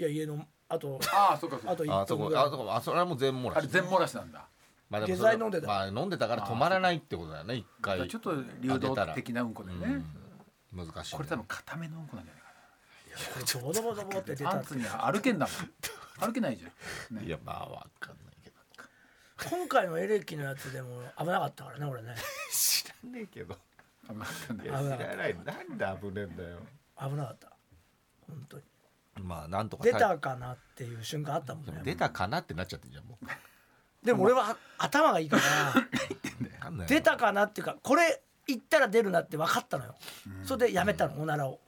いや家のあとああそうかそうか。あとあそこ1分ぐらい。あそこあそれはもう全漏らし。あれ全漏らしなんだ。まあでも下剤飲んでた。まあ飲んでたから止まらないってことだよね一回ちょっと流動的なうんこだよね難しいね。これ多分固めのうんこなんじゃないかこれボドボドボって出た。なパンツに歩けんだもん歩けないじゃん。ね。いやまあわかんないけど。今回のエレキのやつでも危なかったからね俺ね。知らねえけど。危なかった知らない。なんで危ねえんだよ。危なかった。本当に。まあなんとか出たかなっていう瞬間あったもんね出たかなってなっちゃってんじゃんもう。でも俺は頭がいいから。出たかなっていうかこれ言ったら出るなって分かったのよ。それでやめたのおならを。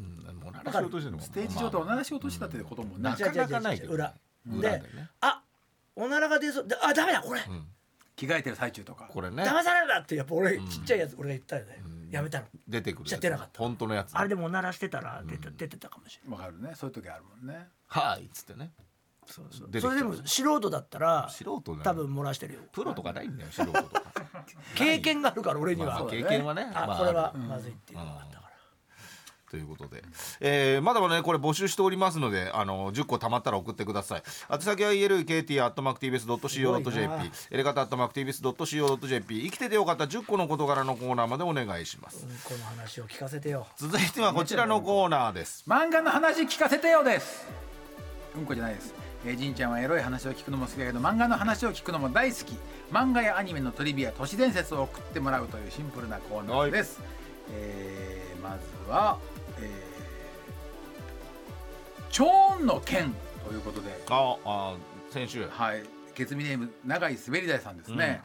うん。もう何しようとしてんの？かステージ上でおならしようとしたってこともななかなかないけどね裏。裏。ででねあおならが出そう。であダメだこれ。うん。着替えてる最中とか。これね。騙されるなってやっぱ俺ちっちゃいやつ俺が言ったよね。ん。やめたの。出てくるじゃ出なかった本当のやつね。あれでもおならしてたら出て出てたかもしれない。わかるね。そういう時あるもんね。はいっつってねそうそう。それでも素人だったら素人多分漏らしてるよ。プロとかないんだよ素人とか。経験があるから俺には。まあ経験はね。まああこれはまずいっていうのがあったから。ということで、えーまだまだねこれ募集しておりますのであの10個貯まったら送ってください。宛先は elkt.mactvs.co.jp エレガタ .mactvs.co.jp 生きててよかった10個の事柄のコーナーまでお願いします。うんこの話を聞かせてよ。続いてはこちらのコーナーです。漫画の話聞かせてよです。うんこじゃないですえー、じんちゃんはエロい話を聞くのも好きだけど漫画の話を聞くのも大好き。漫画やアニメのトリビア都市伝説を送ってもらうというシンプルなコーナーです、えーまずは、えー、チョーンの剣ということで。ああ先週。はい、ケツミネーム長井滑り台さんですね。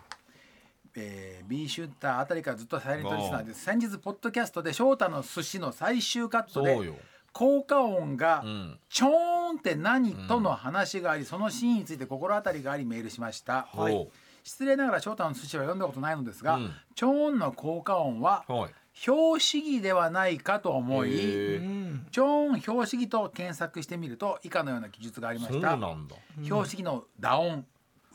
えー、B シュッターあたりからずっとサイレントリスナーです先日ポッドキャストで翔太の寿司の最終カットそうでよ効果音がうん。チョーンって何との話がありそのシーンについて心当たりがありメールしました、ほう。失礼ながら翔太の寿司は読んだことないのですが、うん。チョーンの効果音ははい。表紙儀ではないかと思いへー。うんチョーン表紙儀と検索してみると以下のような記述がありました。表紙儀の打音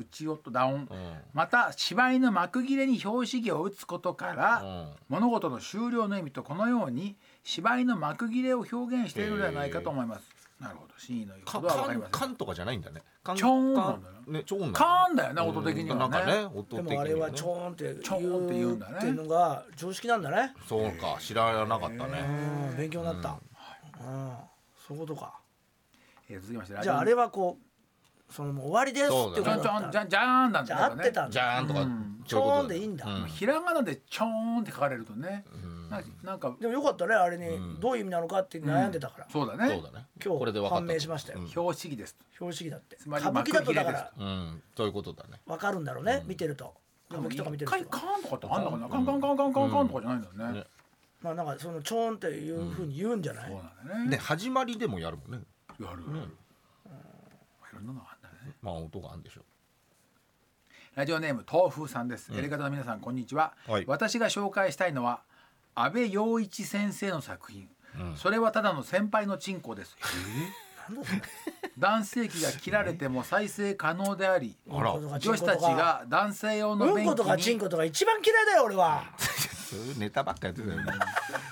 内音打音、うん。また芝居の幕切れに表紙儀を打つことから、うん。物事の終了の意味とこのように芝居の幕切れを表現しているのではないかと思います。なるほど、真意の言うこかとはわかりカンません。カンとかじゃないんだね。カンチョーンカなんだよねチョーンなんカーンだよね、音的にはね。なんかね音的にねでもあれはチョーンってチョーンって言うんだね。っていうのが常識なんだね。そうか知らなかったね。うん勉強になった。うん。そういうことか。えー続きまして、じゃああれはこうそのもう終わりです。ってことだじゃんじゃーんなんじだよね。ゃあ合ってたんじだゃーんとかうん。チョーンでいいんだ。うん。ひらがなでチョーンって書かれるとね、ななんか。でもよかったねあれに。どういう意味なのかって悩んでたから。そうだね。そうだね。今日これで分かった判明しましたよ。うん。表紙儀です。標識だって。つまり歌舞伎だとだから。うん。そういうことだね。分かるんだろうね。見てると。歌舞伎とか見て一る人は。回カーンとかってあんのかな？カンカンカンカンカンカンとかじゃないんだよね。ね。まあなんかそのチョーンっていうふうに言うんじゃない、そうなんだよね。ね始まりでもやるもんね。やる。いろんなのがあんだね。まあ音があるんでしょラジオネーム豆腐さんです、エレガタの皆さんこんにちは、はい。私が紹介したいのは安倍陽一先生の作品、それはただの先輩のチンコですなんだそれ。男性器が切られても再生可能でありあら。うんこ女子たちが男性用の便器うんことかチンにコとか一番嫌いだよ俺は。そういうネタばっかやってたよね。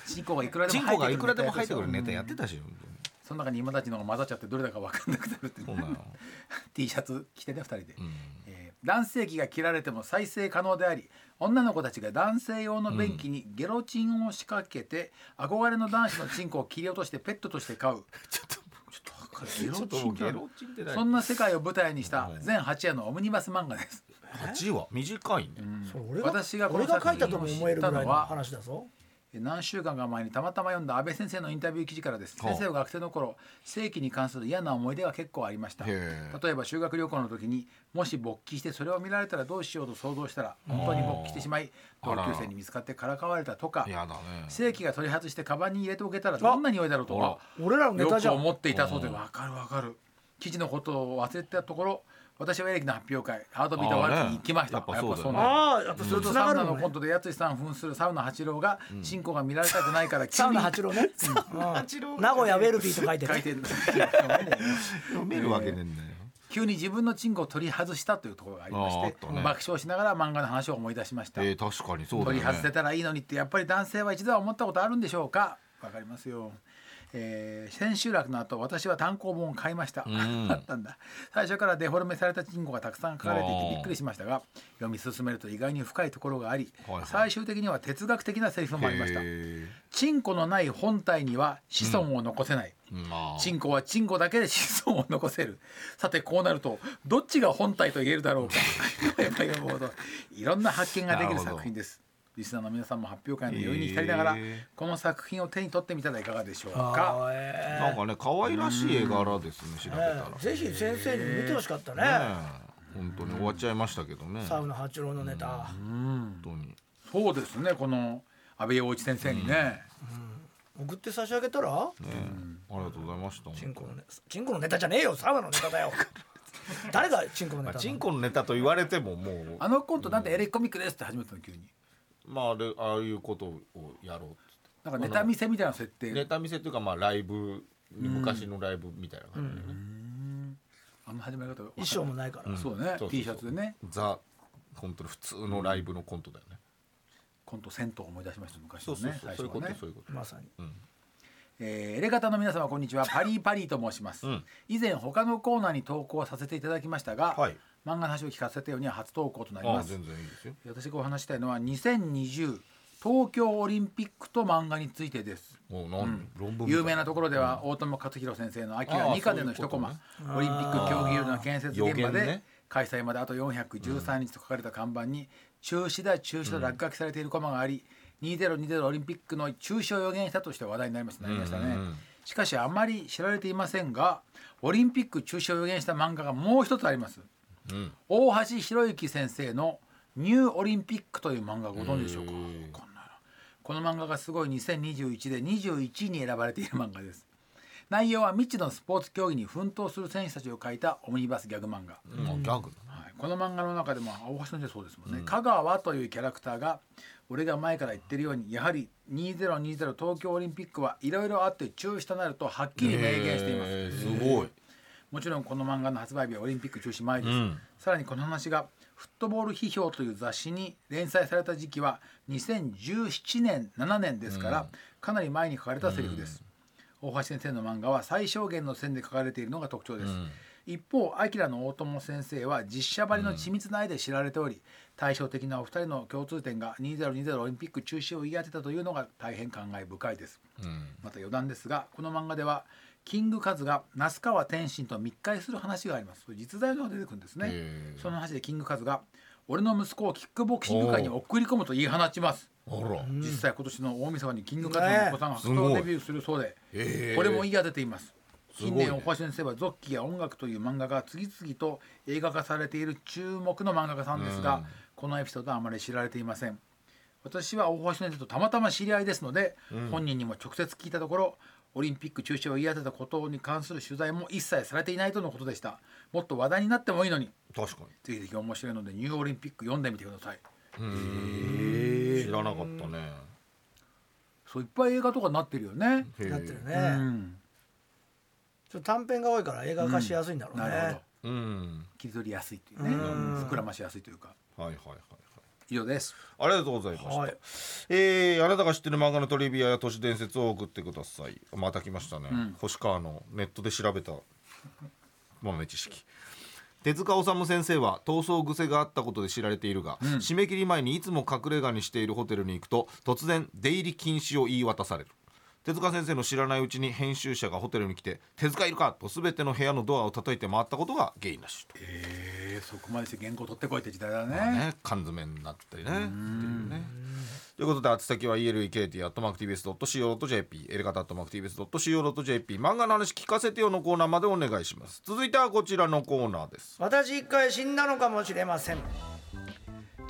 チンコがいくらでチも入ってくるンコがいくらでも入ってくる。ネネタやってたしその中に今たちのが混ざっちゃってどれだか分かんなくなるって T シャツ着てね2人で、ん。えー男性器が切られても再生可能であり女の子たちが男性用の便器にゲロチンを仕掛けて、憧れの男子のチンコを切り落としてペットとして飼う。ちょっとちょっと分かるゲロちょっとチンゲロチンって何？そんな世界を舞台にした全8夜のオムニバス漫画です、8話短いね。それ俺が私がこの俺が書いたとも作品を思えるぐらいの知ったのは話だぞ何週間か前にたまたま読んだ安倍先生のインタビュー記事からです。はあ。先生は学生の頃性器に関する嫌な思い出が結構ありました。例えば修学旅行の時にもし勃起してそれを見られたらどうしようと想像したら本当に勃起してしまい同級生に見つかってからかわれたとかやだね。性器が取り外してカバンに入れておけたらどんな匂いだろうとか俺らのネタじゃん。よく思っていたそうでわかるわかる。記事のことを忘れてたところ私はエレキの発表会ハートビートワークに行きました。やっぱそうだよね。なやっぱそするとれつなサウナのコントでやつしさん。扮するサウナ八郎がチンコが見られたくないからサウナ八郎ね。名古屋ウェルビーと書いてね書いてる。読めるわけねえんだよ。急に自分のチンコを取り外したというところがありましてね。爆笑しながら漫画の話を思い出しました、えー確かにそうだ取り外せたらいいのにってやっぱり男性は一度は思ったことあるんでしょうか？わかりますよ、えー千秋楽の後私は単行本を買いました、ん。あったんだ。最初からデフォルメされたチンコがたくさん書かれていてびっくりしましたが読み進めると意外に深いところがあり、はいはい。最終的には哲学的なセリフもありました。へチンコのない本体には子孫を残せない、えまあチンコはチンコだけで子孫を残せる。さてこうなるとどっちが本体と言えるだろうか。いろんんな発見ができる作品ですリスナーの皆さんも発表会の余韻に浸りながら、この作品を手に取ってみたらいかがでしょうあかーえなんかね可愛らしい絵柄ですね調べたら。ーぜひ先生に見てほしかったね。本当に終わっちゃいましたけどね。サウナ八郎のネタ。本当に。そうですねこの安倍陽一先生にね、送って差し上げたら？ねありがとうございましたチンコのネチンコのネタじゃねえよサウナのネタだよ。誰がチンコのネタまあチンコのネタと言われてももう。あのコントなんでエレコミックですって始めたの急にまああれああいうことをやろうっつって。なんかネタ見せみたいな設定？ネタ見せっていうかまあライブ昔のライブみたいな感じでね。あの始め方衣装もないから、そうね。そうそうそう。T シャツでね。ザ本当に普通のライブのコントだよね。コント銭湯を思い出しました昔のそうそうねそう。そういうこと最初はねそういうこと。まさに。えーエレガタの皆様こんにちは。パリーパリーと申します、うん。以前他のコーナーに投稿させていただきましたが、はい漫画の話を聞かせたようには初投稿となります。ああ全然いいですよ。私がお話したいのは2020東京オリンピックと漫画についてです。もうな。ん有名なところでは大友克洋先生の「秋ああは二課での一コマ」そうオリンピック競技場の建設現場で開催まであと413日と書かれた看板に中止だ中止だ落書きされているコマがあり2020オリンピックの中止を予言したとして話題になりました。なりましたね、うんうんうん。しかしあまり知られていませんがオリンピック中止を予言した漫画がもう一つありますうん大橋博之先生の「ニューオリンピック」という漫画ご存知でしょうか？この。漫画がすごい2021で21位に選ばれている漫画です。内容は未知のスポーツ競技に奮闘する選手たちを描いたオムニバスギャグ漫画、まあギャグだはい、この漫画の中でも大橋先生そうですもんね、香川というキャラクターが俺が前から言ってるようにやはり2020東京オリンピックはいろいろあって中止となるとはっきり明言しています、へえすごいもちろんこの漫画の発売日はオリンピック中止前です、うん。さらにこの話が「フットボール批評」という雑誌に連載された時期は2017年7年ですから、かなり前に書かれたセリフです、大橋先生の漫画は最小限の線で書かれているのが特徴です、一方アキラの大友先生は実写張りの緻密な絵で知られており、対照的なお二人の共通点が2020オリンピック中止を言い当てたというのが大変感慨深いです。うん。また余談ですがこの漫画ではキングカズが那須川天心と密会する話があります。実在のが出てくるんですね。その話でキングカズが俺の息子をキックボクシング界に送り込むと言い放ちます。実際今年の大晦日にキングカズのお子さんが初頭デビューするそうで、へーこれも言い当てています。近年大橋先生は「ゾッキーや音楽」という漫画が次々と映画化されている注目の漫画家さんですが、このエピソードはあまり知られていません。私は大橋先生とたまたま知り合いですので、本人にも直接聞いたところオリンピック中止を言い当てたことに関する取材も一切されていないとのことでした。もっと話題になってもいいのに。確かぜひぜひ面白いのでニューオリンピック読んでみてください。に知らなかったね。そういっぱい映画とかになってるよね、へえなってるね、うん。ちょっと短編が多いから映画化しやすいんだろうね、なるほど。うん。切り取りやすいというね。うん。膨らましやすいというか。はいはいはいはい以上です。ありがとうございました、はい。えーあなたが知ってる漫画のトリビアや都市伝説を送ってください。また来ましたね、ん。星川のネットで調べた豆知識。手塚治虫先生は逃走癖があったことで知られているが、締め切り前にいつも隠れ家にしているホテルに行くと突然出入り禁止を言い渡される手塚先生の知らないうちに編集者がホテルに来て「手塚いるか!」と全ての部屋のドアを叩いて回ったことが原因らしいとえー、そこまでして原稿取ってこいって時代だね,、まあね、缶詰になったりね。っていうね。ということで、宛先は elekt.mactvs.co.jp、エレガタ .mactvs.co.jp、漫画の話聞かせてよのコーナーまでお願いします。続いてはこちらのコーナーです。私一回死んだのかもしれません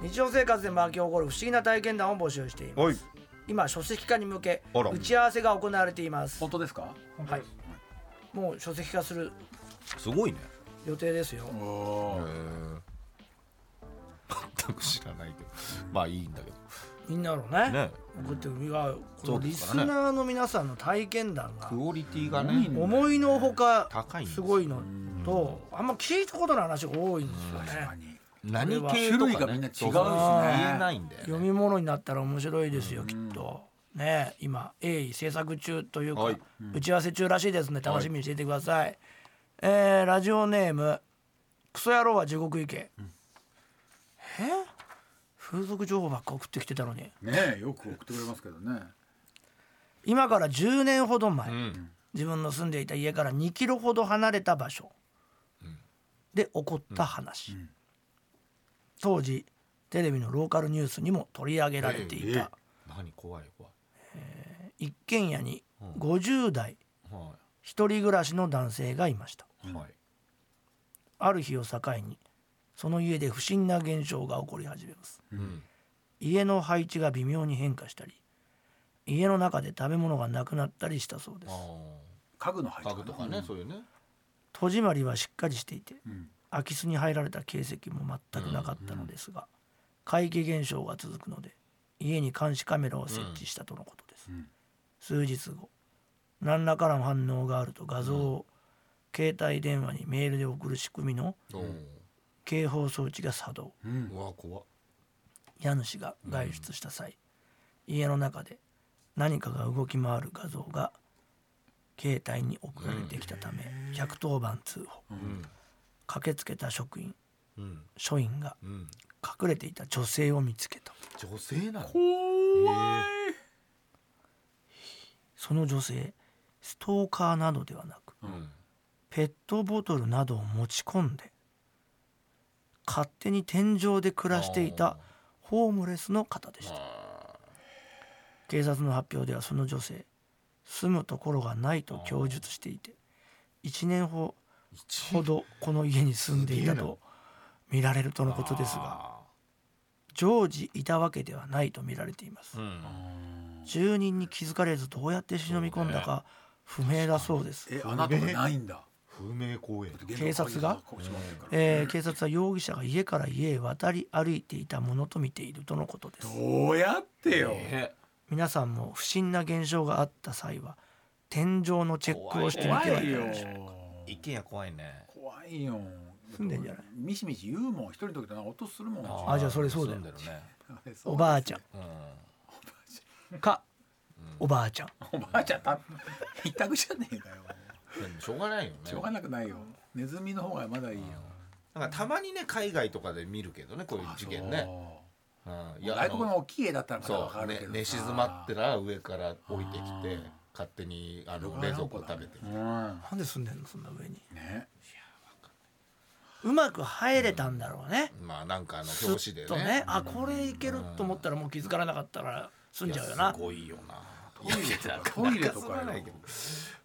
日常生活で巻き起こる不思議な体験談を募集していますはい。今書籍化に向け打ち合わせが行われています。本当ですか？はい。もう書籍化するすごいね。予定ですよ。全く知らないけど。まあいいんだけど。みんなのね。ね。送っていやこそのリスナーの皆さんの体験談がクオリティがね。思いのほかすすごいのとあんま聞いたことない話が多いんですよ確かねに何系とか、ね、種類がみんな違うしね。言えないんだよ、ね。読み物になったら面白いですよきっと。ね今鋭意制作中というかはい。打ち合わせ中らしいですね。楽しみにしていてください。えーラジオネームクソ野郎は地獄行け。え？風俗情報ばっか送ってきてたのに。ねえよく送ってくれますけどね。今から10年ほど前、うん。自分の住んでいた家から2キロほど離れた場所で起こった話、ん当時テレビのローカルニュースにも取り上げられていた、何怖い怖い。一軒家に50代は一人暮らしの男性がいましたい。はい。ある日を境にその家で不審な現象が起こり始めますうん。家の配置が微妙に変化したり家の中で食べ物がなくなったりしたそうですあ家具の配あ。置家具とかね、そういうね。戸締まりはしっかりしていてうん空き巣に入られた形跡も全くなかったのですが、怪奇現象が続くので家に監視カメラを設置したとのことです、うん数日後何らかの反応があると画像を携帯電話にメールで送る仕組みの警報装置が作動。うん。うわ怖っ。家主が外出した際、家の中で何かが動き回る画像が携帯に送られてきたため、110番通報。うん駆けつけた職員うん。署員がうん。隠れていた女性を見つけた。女性なの？怖い。その女性ストーカーなどではなくうん。ペットボトルなどを持ち込んで勝手に天井で暮らしていたホームレスの方でした。警察の発表ではその女性住むところがないと供述していて1年ほほどこの家に住んでいたと見られるとのことですがあ常時いたわけではないと見られています。ーうん。住人に気づかれずどうやって忍び込んだか不明だそうです。えあなたがないんだ。不明公園。警察がえー警察は容疑者が家から家へ渡り歩いていたものと見ているとのことです。どうやってよ。え。皆さんも不審な現象があった際は天井のチェックをしてみ怖てはいかよがでしょうか一軒家怖いね。怖いよ。住んでんじゃない？ミシミシ言うもん一人の時となんか音するもん。あじゃあそれそうだよ。住んでるね。おばあちゃん。うん。かおばあちゃん。おばあちゃんた一択じゃねえかよ。でもしょうがないよね。しょうがなくないよ。ネズミの方がまだいいよ。なんかたまにね海外とかで見るけどねこういう事件ね。そう。うん。い外国の大きい家だったらまだわそう、ねかるけど、さ。寝静まってら上から降りてきて勝手にあの冷蔵庫食べてうん。なんで住んでんの？そんな上に。ね。うまく入れたんだろうね。まあなんかあの表紙でね。とねあこれいけると思ったらもう気づかなかったら住んじゃうよいなやすごいよな。トイレとか。トイレとかよないけど、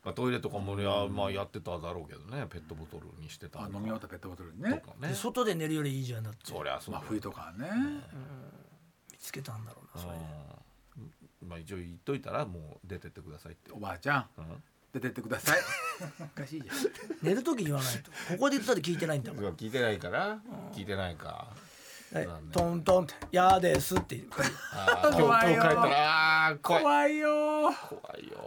まあ、トイレとかもや,、まあ、やってただろうけどね。ペットボトルにしてたあ飲み終わったペットボトルにね。とかね。で外で寝るよりいいじゃんだって。そりゃそうまあ冬とかはね。見つけたんだろうなそれ。うんまあ一応言っといたらもう出てってくださいって。おばあちゃんうん。出てってください。おかしいじゃん。寝る時言わないと。ここで言ったって聞いてないんだもん聞いてないから。聞いてないか。はい。トントンって「やです」って言う。怖いよ今日帰ったらあー怖い怖い。よ。怖いよ。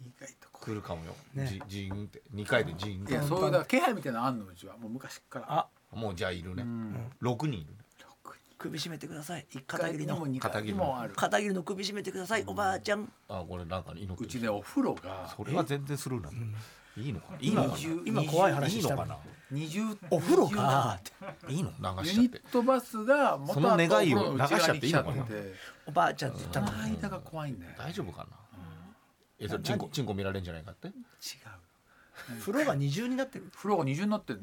意外と怖来るかもよ、ね。じジーンって。2回でジーンって。いいやそういうだから気配みたいなのあんのうちは。もう昔から。あ。もうじゃあいるね、うん。六6人いる。ね首絞めてください。一片桐の回にもある。片桐の首絞めてください。おばあちゃん。あこれなんかうちねお風呂が。それは全然スルーなん。だ、いいのかな？いいのかな？20今怖い話したの。いいのかな？二重お風呂か？いいの？流しユちゃって。ニットバスが元その願いを流しちゃっていいのかって。おばあちゃんって言ったの。その間が怖いん。だよ大丈夫かな、えそれチンコチンコ見られんじゃないかって？違う。風呂が二重になってる。風呂が二重になってる。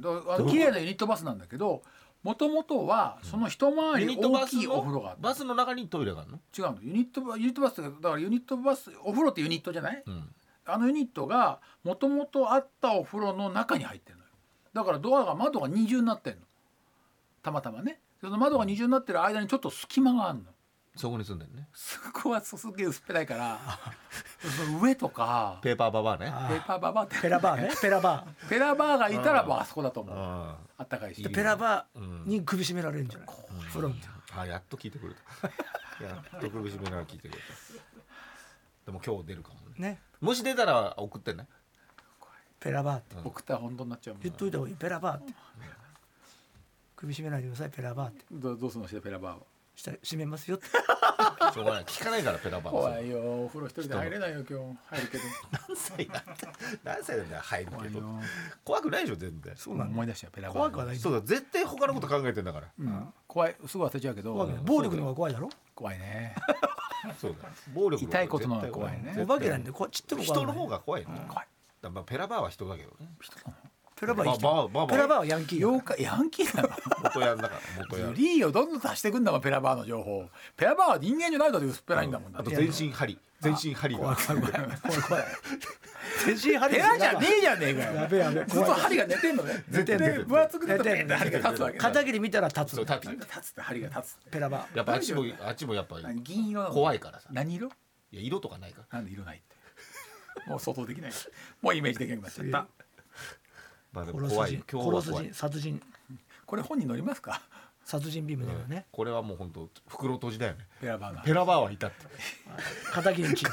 綺麗なユニットバスなんだけどもともとはその一回り大きいお風呂があった。バスの中にトイレがあるの？違うの。ユニットバユニットバスだからユニットバスお風呂ってユニットじゃない？うん。あのユニットがもともとあったお風呂の中に入ってるのよ。だからドアが窓が二重になってるの。たまたまね。その窓が二重になってる間にちょっと隙間があるのそこに住んでるね。そこはすげえ薄っぺらいから上とかペーパーババアね。あペーパーババアって。ペラバーね。ペラバペラバーがいたらもうあそこだと思う。ああったかいし。ーペラバーに首絞められるんじゃない？風呂にあやっと聞いてくれた。やっと首絞めながら聞いてくれた。でも今日出るかもね。ね。もし出たら送ってね。ペラバーって。送ったら本当になっちゃうもん言っといた方がいい。ペラバーって。首絞めないでください。ペラバーって。どどうするのしてペラバーはしたら締めますよ。っ てしょうがない。聞かないからペラバー怖いよ。お風呂一人で入れないよ今日。入るけど。何歳なんだ何歳なんだよ入るけど。怖くないでしょ全然。そうなんだ思い出したよペラバー怖くはない。そうだ絶対他のこと考えてんだから。うん。怖い。すぐ忘れちゃうけど暴力の方が怖いだろ？怖いね。そうだ。暴力痛いことの方が怖いね。お化けなんでこちっとも怖人の方が怖いね。怖い。だペラバーは人だけどね。ペラバー生きてババババるペラバーはヤンキーよ妖怪ヤンキーなの元ヤンだから元ヤン。ずりーよどんどん足してくんだもんペラバーの情報。ペラバーは人間じゃないだって薄っぺらいんだもんあと全身針。全身針が。全身張りペラじゃねえじゃねえかよ。やべえやべえずっと針が寝てんのね。寝てん分厚く寝てんの針が立つわけだ片桐見たら立つ立つ。って針が立つペラバーやっぱあっちもあっちもやっぱ何銀色怖いからさ。何色？いや色とかないから。なんで色ないって。もう想像できない。もうイメージできなくなっちゃったまあ怖い今日は怖い。人殺人。これ本に載りますか？殺人ビームだよね。これはもう本当袋閉じだよね。ペラバーが。ペラバーはいたって。片桐んち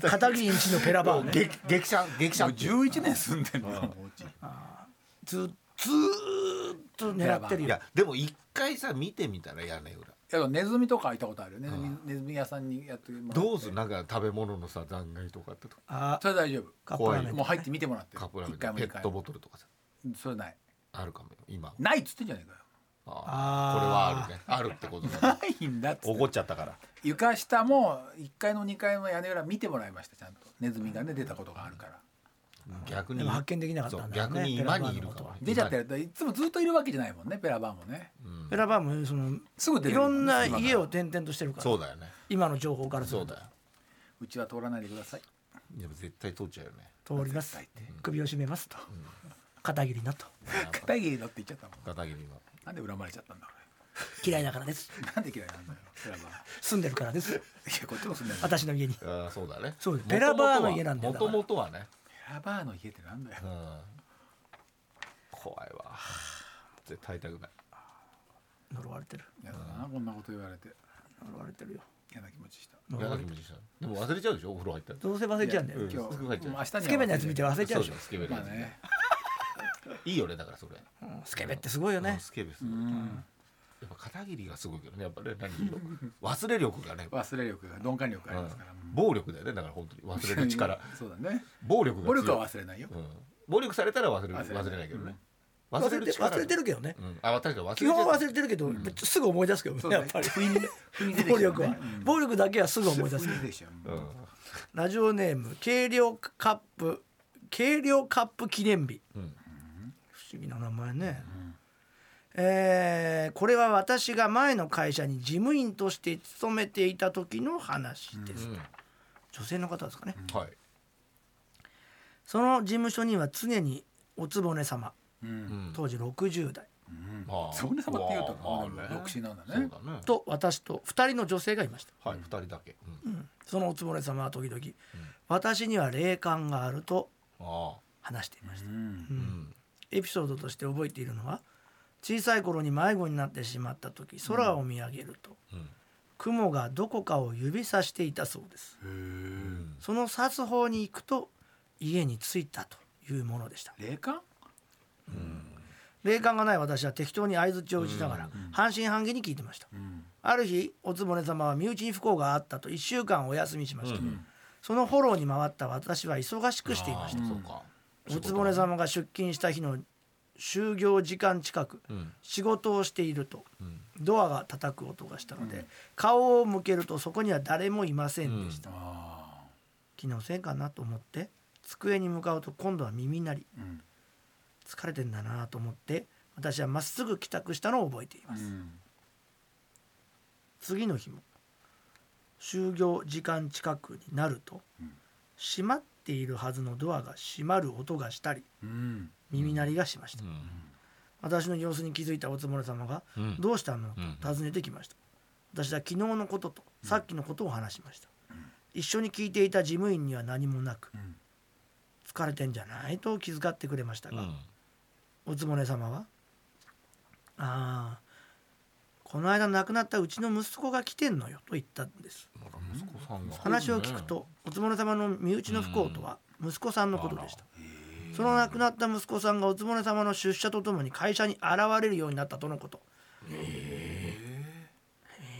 片桐んち。のペラバーね。激激シャン激シもうャン11年住んでんの。ずずーっと狙ってるよ。いやでも一回さ見てみたら屋根裏。いやネズミとかいたことあるよネズミネズミ屋さんにやってもらって。どうするなんか食べ物のさ残骸とか。ってとかあそれ大丈カップラーメン夫もう入って見てもらって。カップラーメンペットボトルとかさ。それない。あるかもよ今ないっつってんじゃねえかよ。あーこれはあるね。あるってことだね。ないんだっつって怒っちゃったから。床下も1階の2階の屋根裏見てもらいましたちゃんと。ネズミがね出たことがあるから逆に。でも発見できなかったんだよね。逆に今にいるから。出ちゃってるいつもずっといるわけじゃないもんねペラバーもね。ペラバーもそのすぐ出ていろんな家を転々としてるから。そうだよね。今の情報からすると。そうだよ。うちは通らないでください。でも絶対通っちゃうよね。通ります。首を絞めますと。片桐なと。片桐だって言っちゃったもん。片桐はなんで恨まれちゃったんだ嫌いだからです。俺なんで嫌いなんだよペラバー。住んでるからです。いやこっちも住んでる。私の家に。ああそうだね。そうペラバーの家なんだよもともとはね。ペラバーの家ってなんだよ。うん。怖いわ。絶対痛くない。呪われてる。嫌だなこんなこと言われて。呪われてるよ。嫌な気持ちした。嫌な気持ちした。でも忘れちゃうでしょ？お風呂入ったら。どうせ忘れちゃうんだよ。うん。今日。すぐ帰っちゃう。明日スケベなやつ見て忘れちゃうでしょ。スケベまあね。ねいいよねだからそれ。うんスケベってすごいようんねスケベすごいうんやっぱ片桐がすごいけどねやっぱね何色 忘れ力がね。忘れ力が鈍感力がありますから。うん。暴力だよねだから本当に。忘れる力。そうだね。暴力が強い。暴力は忘れないよ。うん。暴力されたら忘れる忘れない。忘れないけどね。忘れて忘れてるけどね。うん。あ確かに忘れ基本は忘れれてるけどすぐ思い出すけどねね。やっぱり。暴力は。うん。暴力だけはすぐ思い出す。不意に出てきちゃう。うん。ラジオネーム軽量カップ軽量カップ記念日。うん。不思議な名前ね、えーえーこれは私が前の会社に事務員として勤めていた時の話です、うん女性の方ですかね、はい。その事務所には常におつぼね様。うん。うん。当時60代。まあそれ様って言うとまあね。独身なんだね。そうだね。と私と2人の女性がいました。はい二人だけ。うん。そのおつぼね様は時々、私には霊感があるとあ話していました、うん。あうん。エピソードとして覚えているのは小さい頃に迷子になってしまった時空を見上げると、うん。雲がどこかを指さしていたそうです。うん。その指す方に行くと家に着いたというものでした。霊感？霊感がない私は適当に相槌を打ちながら半信半疑に聞いてました。うん。ある日おつぼね様は身内に不幸があったと1週間お休みしました、うん。そのフォローに回った私は忙しくしていました。おつぼね様が出勤した日の就業時間近くうん。仕事をしているとうん。ドアが叩く音がしたので、顔を向けるとそこには誰もいませんでした、あ気のせいかなと思って机に向かうと今度は耳鳴り。疲れてんだなと思って私はまっすぐ帰宅したのを覚えています、うん。次の日も就業時間近くになると、うん。閉まっているはずのドアが閉まる音がしたりうん。耳鳴りがしました、うん。私の様子に気づいたおつもり様が「うん。どうしたの?」うん。と尋ねてきました。私は昨日のこととさっきのことを話しました、一緒に聞いていた事務員には何もなくうん。疲れてんじゃない？と気遣ってくれましたが、うん。おつぼね様は「ああこの間亡くなったうちの息子が来てんのよ」と言ったんです。話を聞くとおつぼね様の身内の不幸とは息子さんのことでした。その亡くなった息子さんがおつぼね様の出社とともに会社に現れるようになったとのこと。え。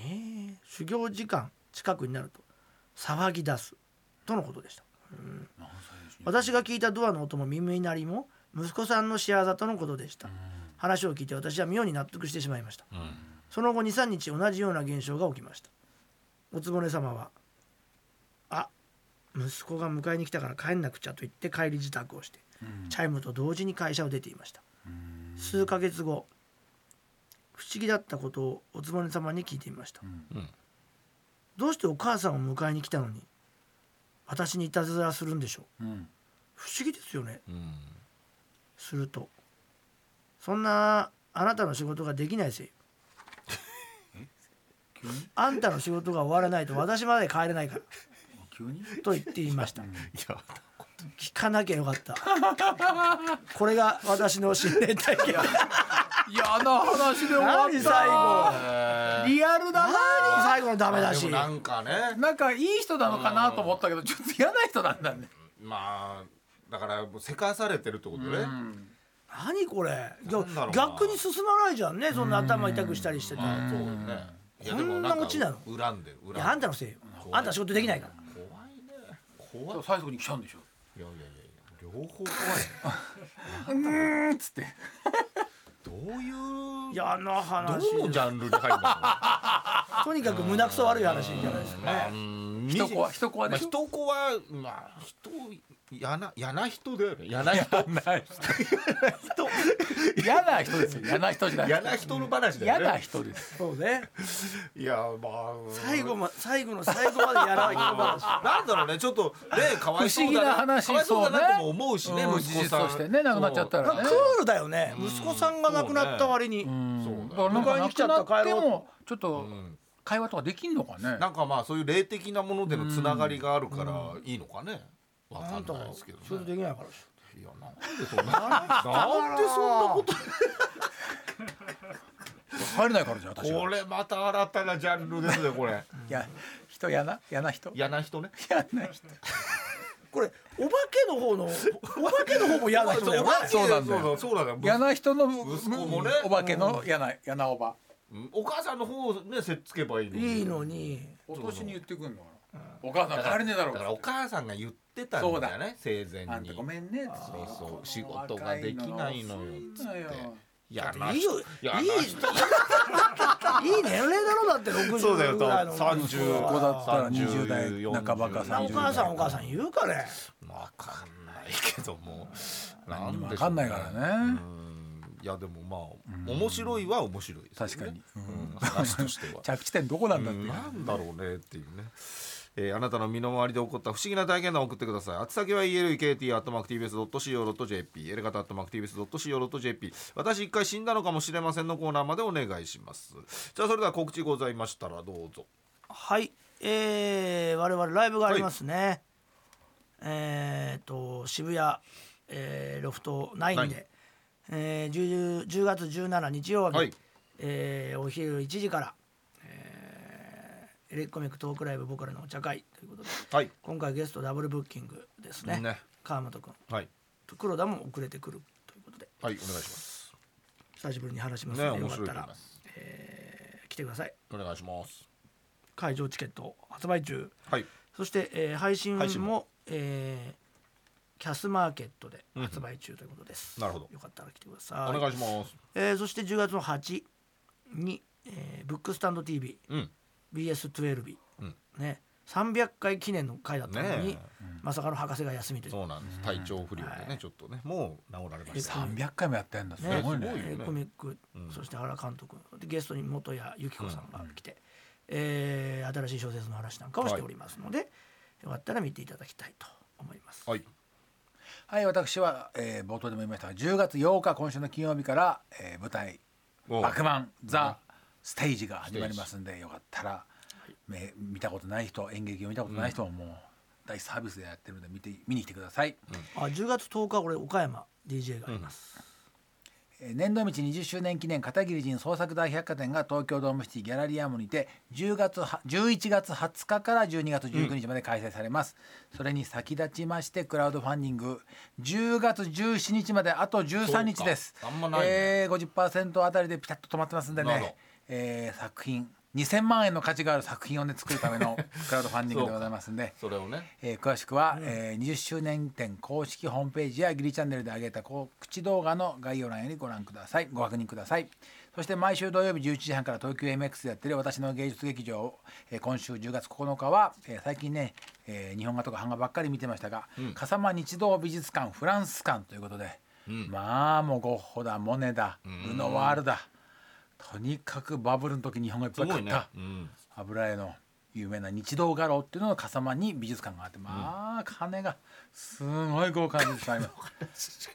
え。修行時間近くになると騒ぎ出すとのことでした。う。私が聞いたドアの音も耳鳴りも息子さんの仕業とのことでした。話を聞いて私は妙に納得してしまいました。うんその後23日同じような現象が起きました。おつぼね様は「あ息子が迎えに来たから帰んなくちゃ」と言って帰り自宅をしてうん。チャイムと同時に会社を出ていました。うん。数ヶ月後不思議だったことをおつぼね様に聞いてみました。うん。うんどうしてお母さんを迎えに来たのに私にいたずらするんでしょう？うん。不思議ですよね。うん。するとそんなあなたの仕事ができないせいあんたの仕事が終わらないと私まで帰れないから。急に？と言っていました。いや聞かなきゃよかった。これが私の心霊体験。嫌な話で終わっ何最後？たリアルだな何？最後のダメだし。なんかね。なんかいい人なのかなと思ったけどちょっと嫌な人なんだね。まあだからもうせかされてるってことね。うん何これ逆に進まないじゃんね。そんな頭痛くしたりしてて。まあそうよねいやでもこんなオチなの？恨んでる恨んでる。いやあんたのせいよ。あんた仕事できないから。怖いね。怖い。最後に来ちゃうんでしょ？いやいやいやいや両方怖い。うーんっつって。どういう嫌な話どのジャンルに入るんだとにかく胸くそ悪い話じゃないですか。ろうん。人コア人コアまあでしょ？人子はまあ人嫌な嫌な人だよね。嫌な人。嫌な人。嫌な人ですよ。嫌な人じゃない。嫌な人の話だよね。嫌な人です。そうね。いやまあ。最後ま最後の最後までやらない人話。なんだろうねちょっとねかわいそうだな。不思議な話。かわいそうだなとも思うしねうん息子さんとしてね亡くなっちゃったらね。クールだよね。息子さんが亡くなった割に。うん。そうだかに来ちゃった亡くなって帰ろう。もちょっとうん。会話とかできんのかね。なんかまあそういう霊的なものでのつながりがあるからいいのかねわかんあんたがないですけど仕事ね。できないからいやなんでそんななんでそんなこと。入れないからじゃん私はこれまた新たなジャンルですねこれ。いや人嫌な嫌な人？嫌な人ね。嫌な人。ょこれお化けの方のお化けの方も嫌な人だよね。そうなんだよ。そうなんだよ。嫌な人の息子もね。お化けの嫌な嫌なおば。うん。お母さんの方をねせっつけばいいのに。いいのに。お年に言ってくんのかな。お母さん帰れねえだろだからお母さんが言ってたんだよね生前に。あんたごめんね。そうそう仕事ができないのよつって。嫌ない。いよ。い。人い。い年齢だろだってそうだよ60ぐらいの。30子だったら30 20代半ばかなお母さんお母さん言うかねわかんないけども。わかんないからね。うん。いやでもまあ面白いは面白い確かに。うん。話としては。着地点どこなんだっていう。なんだろうねっていうね。えーあなたの身の回りで起こった不思議な体験談を送ってください。宛先は elekt.tbs.co.jp、エレガタ .tbs.co.jp。私一回死んだのかもしれませんのコーナーまでお願いします。じゃあそれでは告知ございましたらどうぞ。はい、えー、我々ライブがありますね。えー、と渋谷、えー、ロフト9で、えー、10, 10月17日曜日、はいえーお昼1時から、えーエレコミックトークライブ僕らのお茶会ということではい。今回ゲストダブルブッキングですねね川本君はい。と黒田も遅れてくるということではい、お願いします。久しぶりに話しますね、ので、よ面かったら。えー来てくださいお願いします。会場チケット発売中はい。そして、えー配信も配信もえーキャスマーケットで発売中ということです、なるほどよかったら来てくださいお願いします。えーそして10月の8に、えーブックスタンド TV うん。BS12 日、うん。ね。300回記念の回だったのに、ねまさかの博士が休みという。そうなんです。体調不良でね、はい。ちょっとね、もう治られました。300回もやってんだ。すね。ごいねね。えーコミック、うん。そして原監督。でゲストに元谷由紀子さんが来て、えー新しい小説の話なんかをしておりますので、よかったら見ていただきたいと思います。はい。はい私は、えー冒頭でも言いましたが10月8日今週の金曜日から、えー舞台「おバクマンザ・ステージ」が始まりますんでよかったら、め見たことない人演劇を見たことない人ももう大サービスでやってるので見て見に来てください、あ10月10日俺岡山 DJ があります。えー年度道20周年記念片桐仁創作大百貨店が東京ドームシティギャラリーアームにて10月は11月20日から12月19日まで開催されます、それに先立ちましてクラウドファンディング10月17日まであと13日です。そうか。あんまないね。えー、50%あたりでピタッと止まってますんでね、えー作品2000万円の価値がある作品をね作るための クラウドファンディングでございますんで。それをね。えー詳しくは、えー20周年展公式ホームページやギリチャンネルで上げた告知動画の概要欄よりご覧ください。ご確認ください。そして毎週土曜日11時半から東京 MX でやってる私の芸術劇場、えー今週10月9日は、えー最近ね、えー日本画とか版画ばっかり見てましたが、笠間日動美術館フランス館ということで、まあもうゴッホだモネだルノワールだとにかくバブルの時日本画いっぱい買った。。うん。油絵の有名な日動画廊っていうのの笠間に美術館があってまあ金がすごい豪華な美術館あります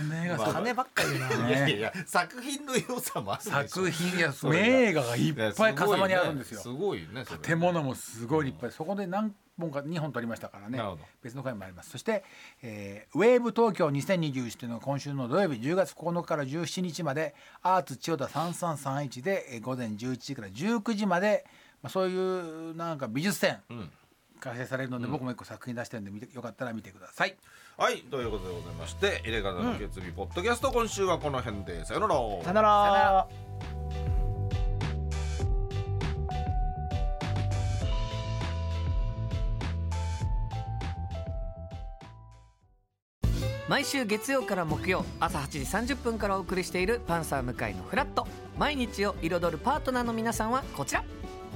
金が金ばっかり言うな。いやいやいや、作品の良さもあるでしょ。作品や名画がいっぱい笠間にあるんですよ。すごいね。それ。建物もすごい立派。でそこで何本か2本撮りましたからね。なるほど。別の回もあります。そして、えーウェーブ東京2021というのが今週の土曜日10月9日から17日までアーツ千代田3331で、えー午前11時から19時まで、まあ、そういうなんか美術展ん。開催されるので、僕も一個作品出してるんで見てよかったら見てください。はい、ということでございまして、エレガタの決意ポッドキャスト、今週はこの辺で、さよなら。さよなさよなら。毎週月曜から木曜朝8時30分からお送りしている「パンサー向井のフラット」毎日を彩るパートナーの皆さんはこちら